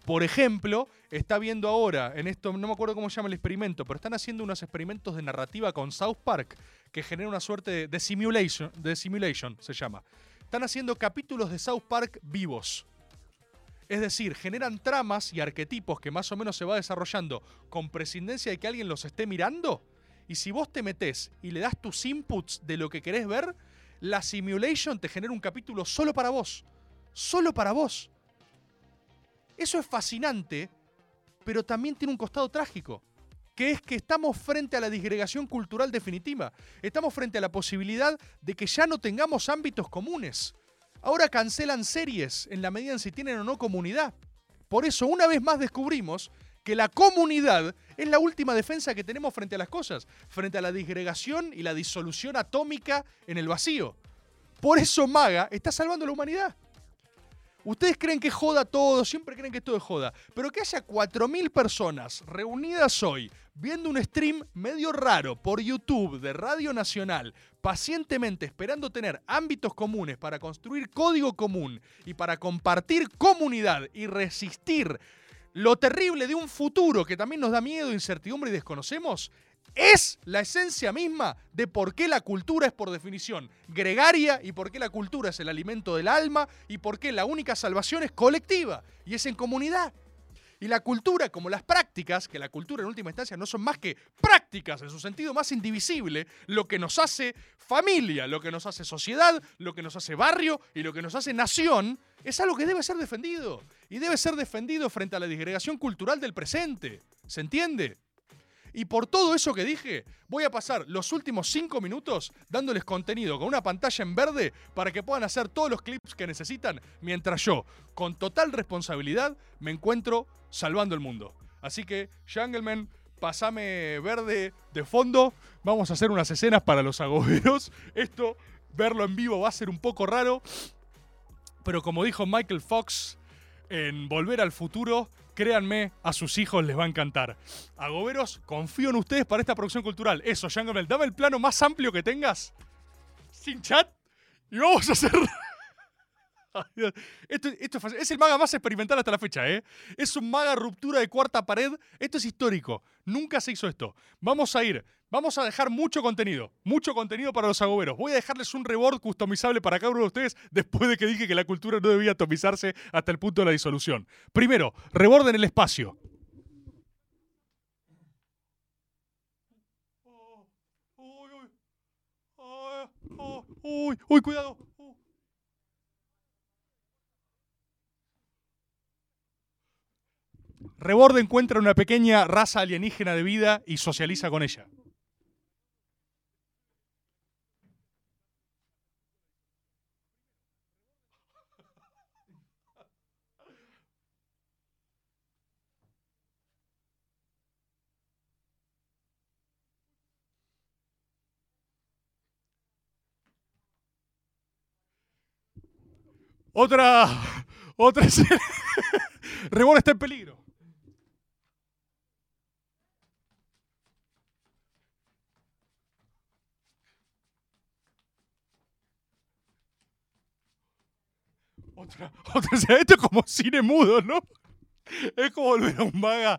Por ejemplo, está viendo ahora, en esto, no me acuerdo cómo se llama el experimento, pero están haciendo unos experimentos de narrativa con South Park que generan una suerte de, de simulation, de simulation, se llama. Están haciendo capítulos de South Park vivos. Es decir, generan tramas y arquetipos que más o menos se va desarrollando con prescindencia de que alguien los esté mirando. Y si vos te metés y le das tus inputs de lo que querés ver, la simulation te genera un capítulo solo para vos. Solo para vos. Eso es fascinante, pero también tiene un costado trágico, que es que estamos frente a la disgregación cultural definitiva. Estamos frente a la posibilidad de que ya no tengamos ámbitos comunes. Ahora cancelan series en la medida en si tienen o no comunidad. Por eso, una vez más descubrimos que la comunidad es la última defensa que tenemos frente a las cosas, frente a la disgregación y la disolución atómica en el vacío. Por eso Maga está salvando a la humanidad. Ustedes creen que joda todo, siempre creen que esto es joda, pero que haya 4.000 personas reunidas hoy viendo un stream medio raro por YouTube de Radio Nacional, pacientemente esperando tener ámbitos comunes para construir código común y para compartir comunidad y resistir lo terrible de un futuro que también nos da miedo, incertidumbre y desconocemos, es la esencia misma de por qué la cultura es por definición gregaria y por qué la cultura es el alimento del alma y por qué la única salvación es colectiva y es en comunidad. Y la cultura, como las prácticas, que la cultura en última instancia no son más que prácticas en su sentido más indivisible, lo que nos hace familia, lo que nos hace sociedad, lo que nos hace barrio y lo que nos hace nación, es algo que debe ser defendido. Y debe ser defendido frente a la disgregación cultural del presente. ¿Se entiende? Y por todo eso que dije, voy a pasar los últimos cinco minutos dándoles contenido con una pantalla en verde para que puedan hacer todos los clips que necesitan, mientras yo, con total responsabilidad, me encuentro salvando el mundo. Así que, Jungleman, pasame verde de fondo. Vamos a hacer unas escenas para los agoberos. Esto, verlo en vivo va a ser un poco raro. Pero como dijo Michael Fox en Volver al Futuro, créanme, a sus hijos les va a encantar. Agoberos, confío en ustedes para esta producción cultural. Eso, Jungle, dame el plano más amplio que tengas, sin chat, y vamos a hacer... Esto, esto es. Es el maga más experimental hasta la fecha, ¿eh? Es un maga ruptura de cuarta pared. Esto es histórico. Nunca se hizo esto. Vamos a ir Vamos a dejar mucho contenido, mucho contenido para los agoberos. Voy a dejarles un reward customizable para cada uno de ustedes después de que dije que la cultura no debía atomizarse hasta el punto de la disolución. Primero, reward en el espacio. Uy, uy, cuidado. Rebord encuentra una pequeña raza alienígena de vida y socializa con ella. Otra. Otra. Rebord está en peligro. Otra, otra, o esto es como cine mudo, ¿no? Es como volver a un maga.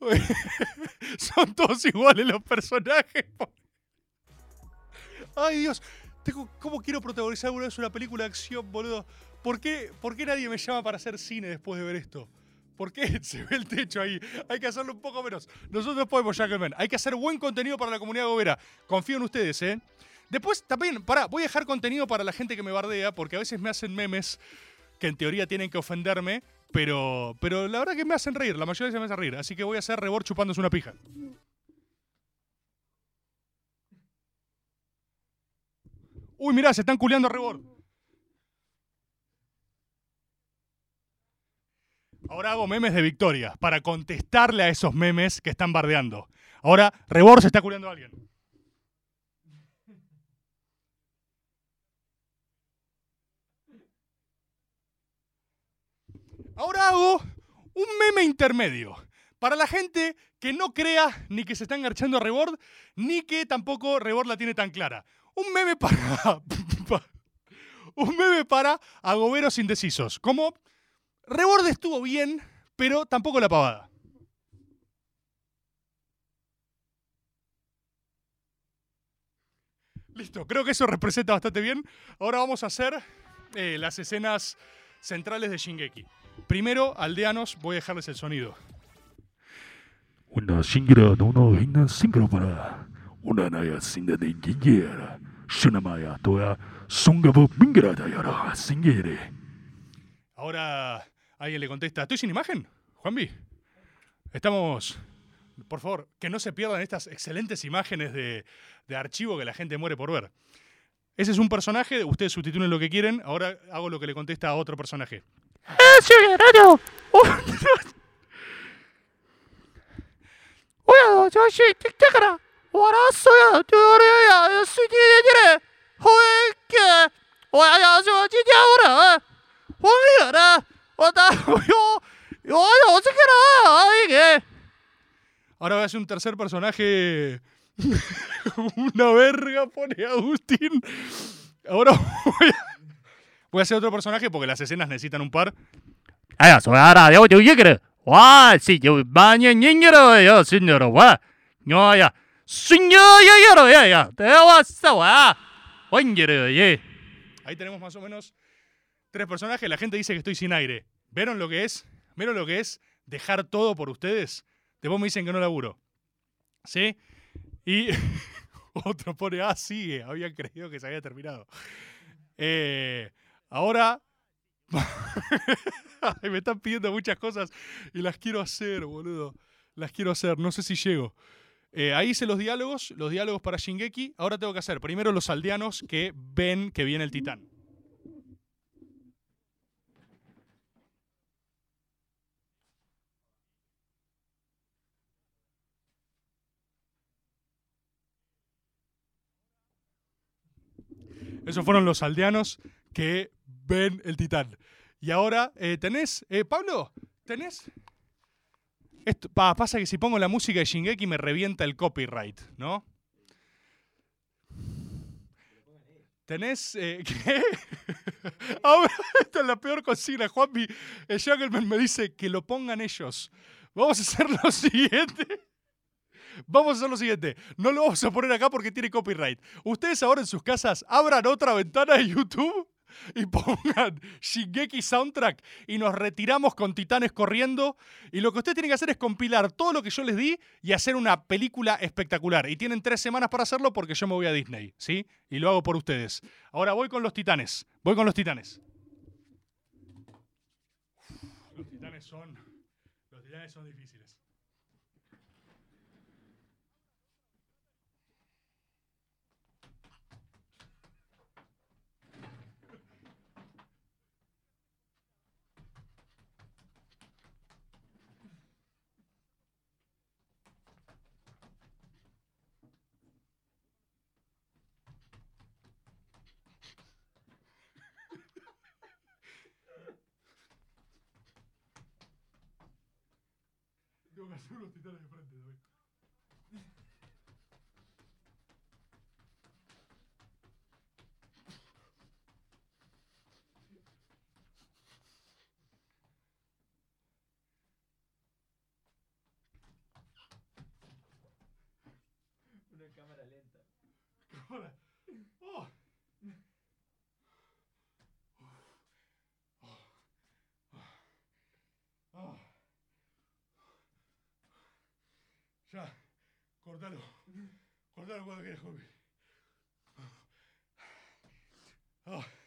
Son todos iguales los personajes. Ay, Dios. Tengo, ¿Cómo quiero protagonizar alguna vez una película de acción, boludo? ¿Por qué, ¿Por qué nadie me llama para hacer cine después de ver esto? ¿Por qué se ve el techo ahí? Hay que hacerlo un poco menos. Nosotros podemos, Jackelman. Hay que hacer buen contenido para la comunidad gobera. Confío en ustedes, ¿eh? Después, también, pará, voy a dejar contenido para la gente que me bardea, porque a veces me hacen memes que en teoría tienen que ofenderme, pero, pero la verdad que me hacen reír, la mayoría veces me hacen reír. Así que voy a hacer rebord chupándose una pija. Uy, mirá, se están culeando a rebord. Ahora hago memes de victoria para contestarle a esos memes que están bardeando. Ahora, Rebord se está culeando a alguien. Ahora hago un meme intermedio. Para la gente que no crea ni que se está engarchando a Rebord, ni que tampoco Rebord la tiene tan clara. Un meme para. un meme para agoberos indecisos. Como Rebord estuvo bien, pero tampoco la pavada. Listo, creo que eso representa bastante bien. Ahora vamos a hacer eh, las escenas centrales de Shingeki. Primero, aldeanos, voy a dejarles el sonido. Una hina singro para una naya sinda de. Shunamaya toya mingra singere. Ahora alguien le contesta, ¿estoy sin imagen? Juanvi, estamos... Por favor, que no se pierdan estas excelentes imágenes de, archivo que la gente muere por ver. Ese es un personaje, ustedes sustituyen lo que quieren, ahora hago lo que le contesta a otro personaje. 오야 저씨 틱틱하라 war았어요 둘이야 수지들이 호에게 오야 저 지냐오라 호미라 오다요 요 어떻게라 이게 Ahora voy a hacer un tercer personaje. Una verga, pone Agustín. Ahora voy a, voy a hacer otro personaje porque las escenas necesitan un par. 아야 소야라 요 저기를 와씨 요 많이 닝겨로요 순여로 와 요야 순여여여로 야야 대왔어 와 원기를 예 Ahí tenemos más o menos tres personajes. La gente dice que estoy sin aire. ¿Vieron lo que es? ¿Vieron lo que es dejar todo por ustedes? Después me dicen que no laburo. ¿Sí? Y otro pone, ah, sigue. Habían creído que se había terminado. Eh, ahora me están pidiendo muchas cosas y las quiero hacer, boludo. Las quiero hacer, no sé si llego. Eh, ahí hice los diálogos, los diálogos para Shingeki. Ahora tengo que hacer primero los aldeanos que ven que viene el titán. Esos fueron los aldeanos que ven el titán. Y ahora, eh, ¿tenés, eh, Pablo? ¿Tenés? Pasa que si pongo la música de Shingeki me revienta el copyright, ¿no? ¿Tenés eh, qué? Ahora, esta es la peor consigna. Juanmi, el Jungleman me dice que lo pongan ellos. Vamos a hacer lo siguiente. Vamos a hacer lo siguiente. No lo vamos a poner acá porque tiene copyright. Ustedes ahora en sus casas abran otra ventana de YouTube y pongan Shingeki Soundtrack y nos retiramos con titanes corriendo. Y lo que ustedes tienen que hacer es compilar todo lo que yo les di y hacer una película espectacular. Y tienen tres semanas para hacerlo porque yo me voy a Disney, ¿sí? Y lo hago por ustedes. Ahora voy con los titanes. Voy con los titanes. Los titanes son. Los titanes son difíciles. Tengo que unos titanes de frente, David. Una cámara lenta. Cámara. Oh. Ah. Ya, cortalo. Cortalo cuando quieras, Jopi. Ah.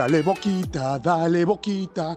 Dale boquita, dale boquita.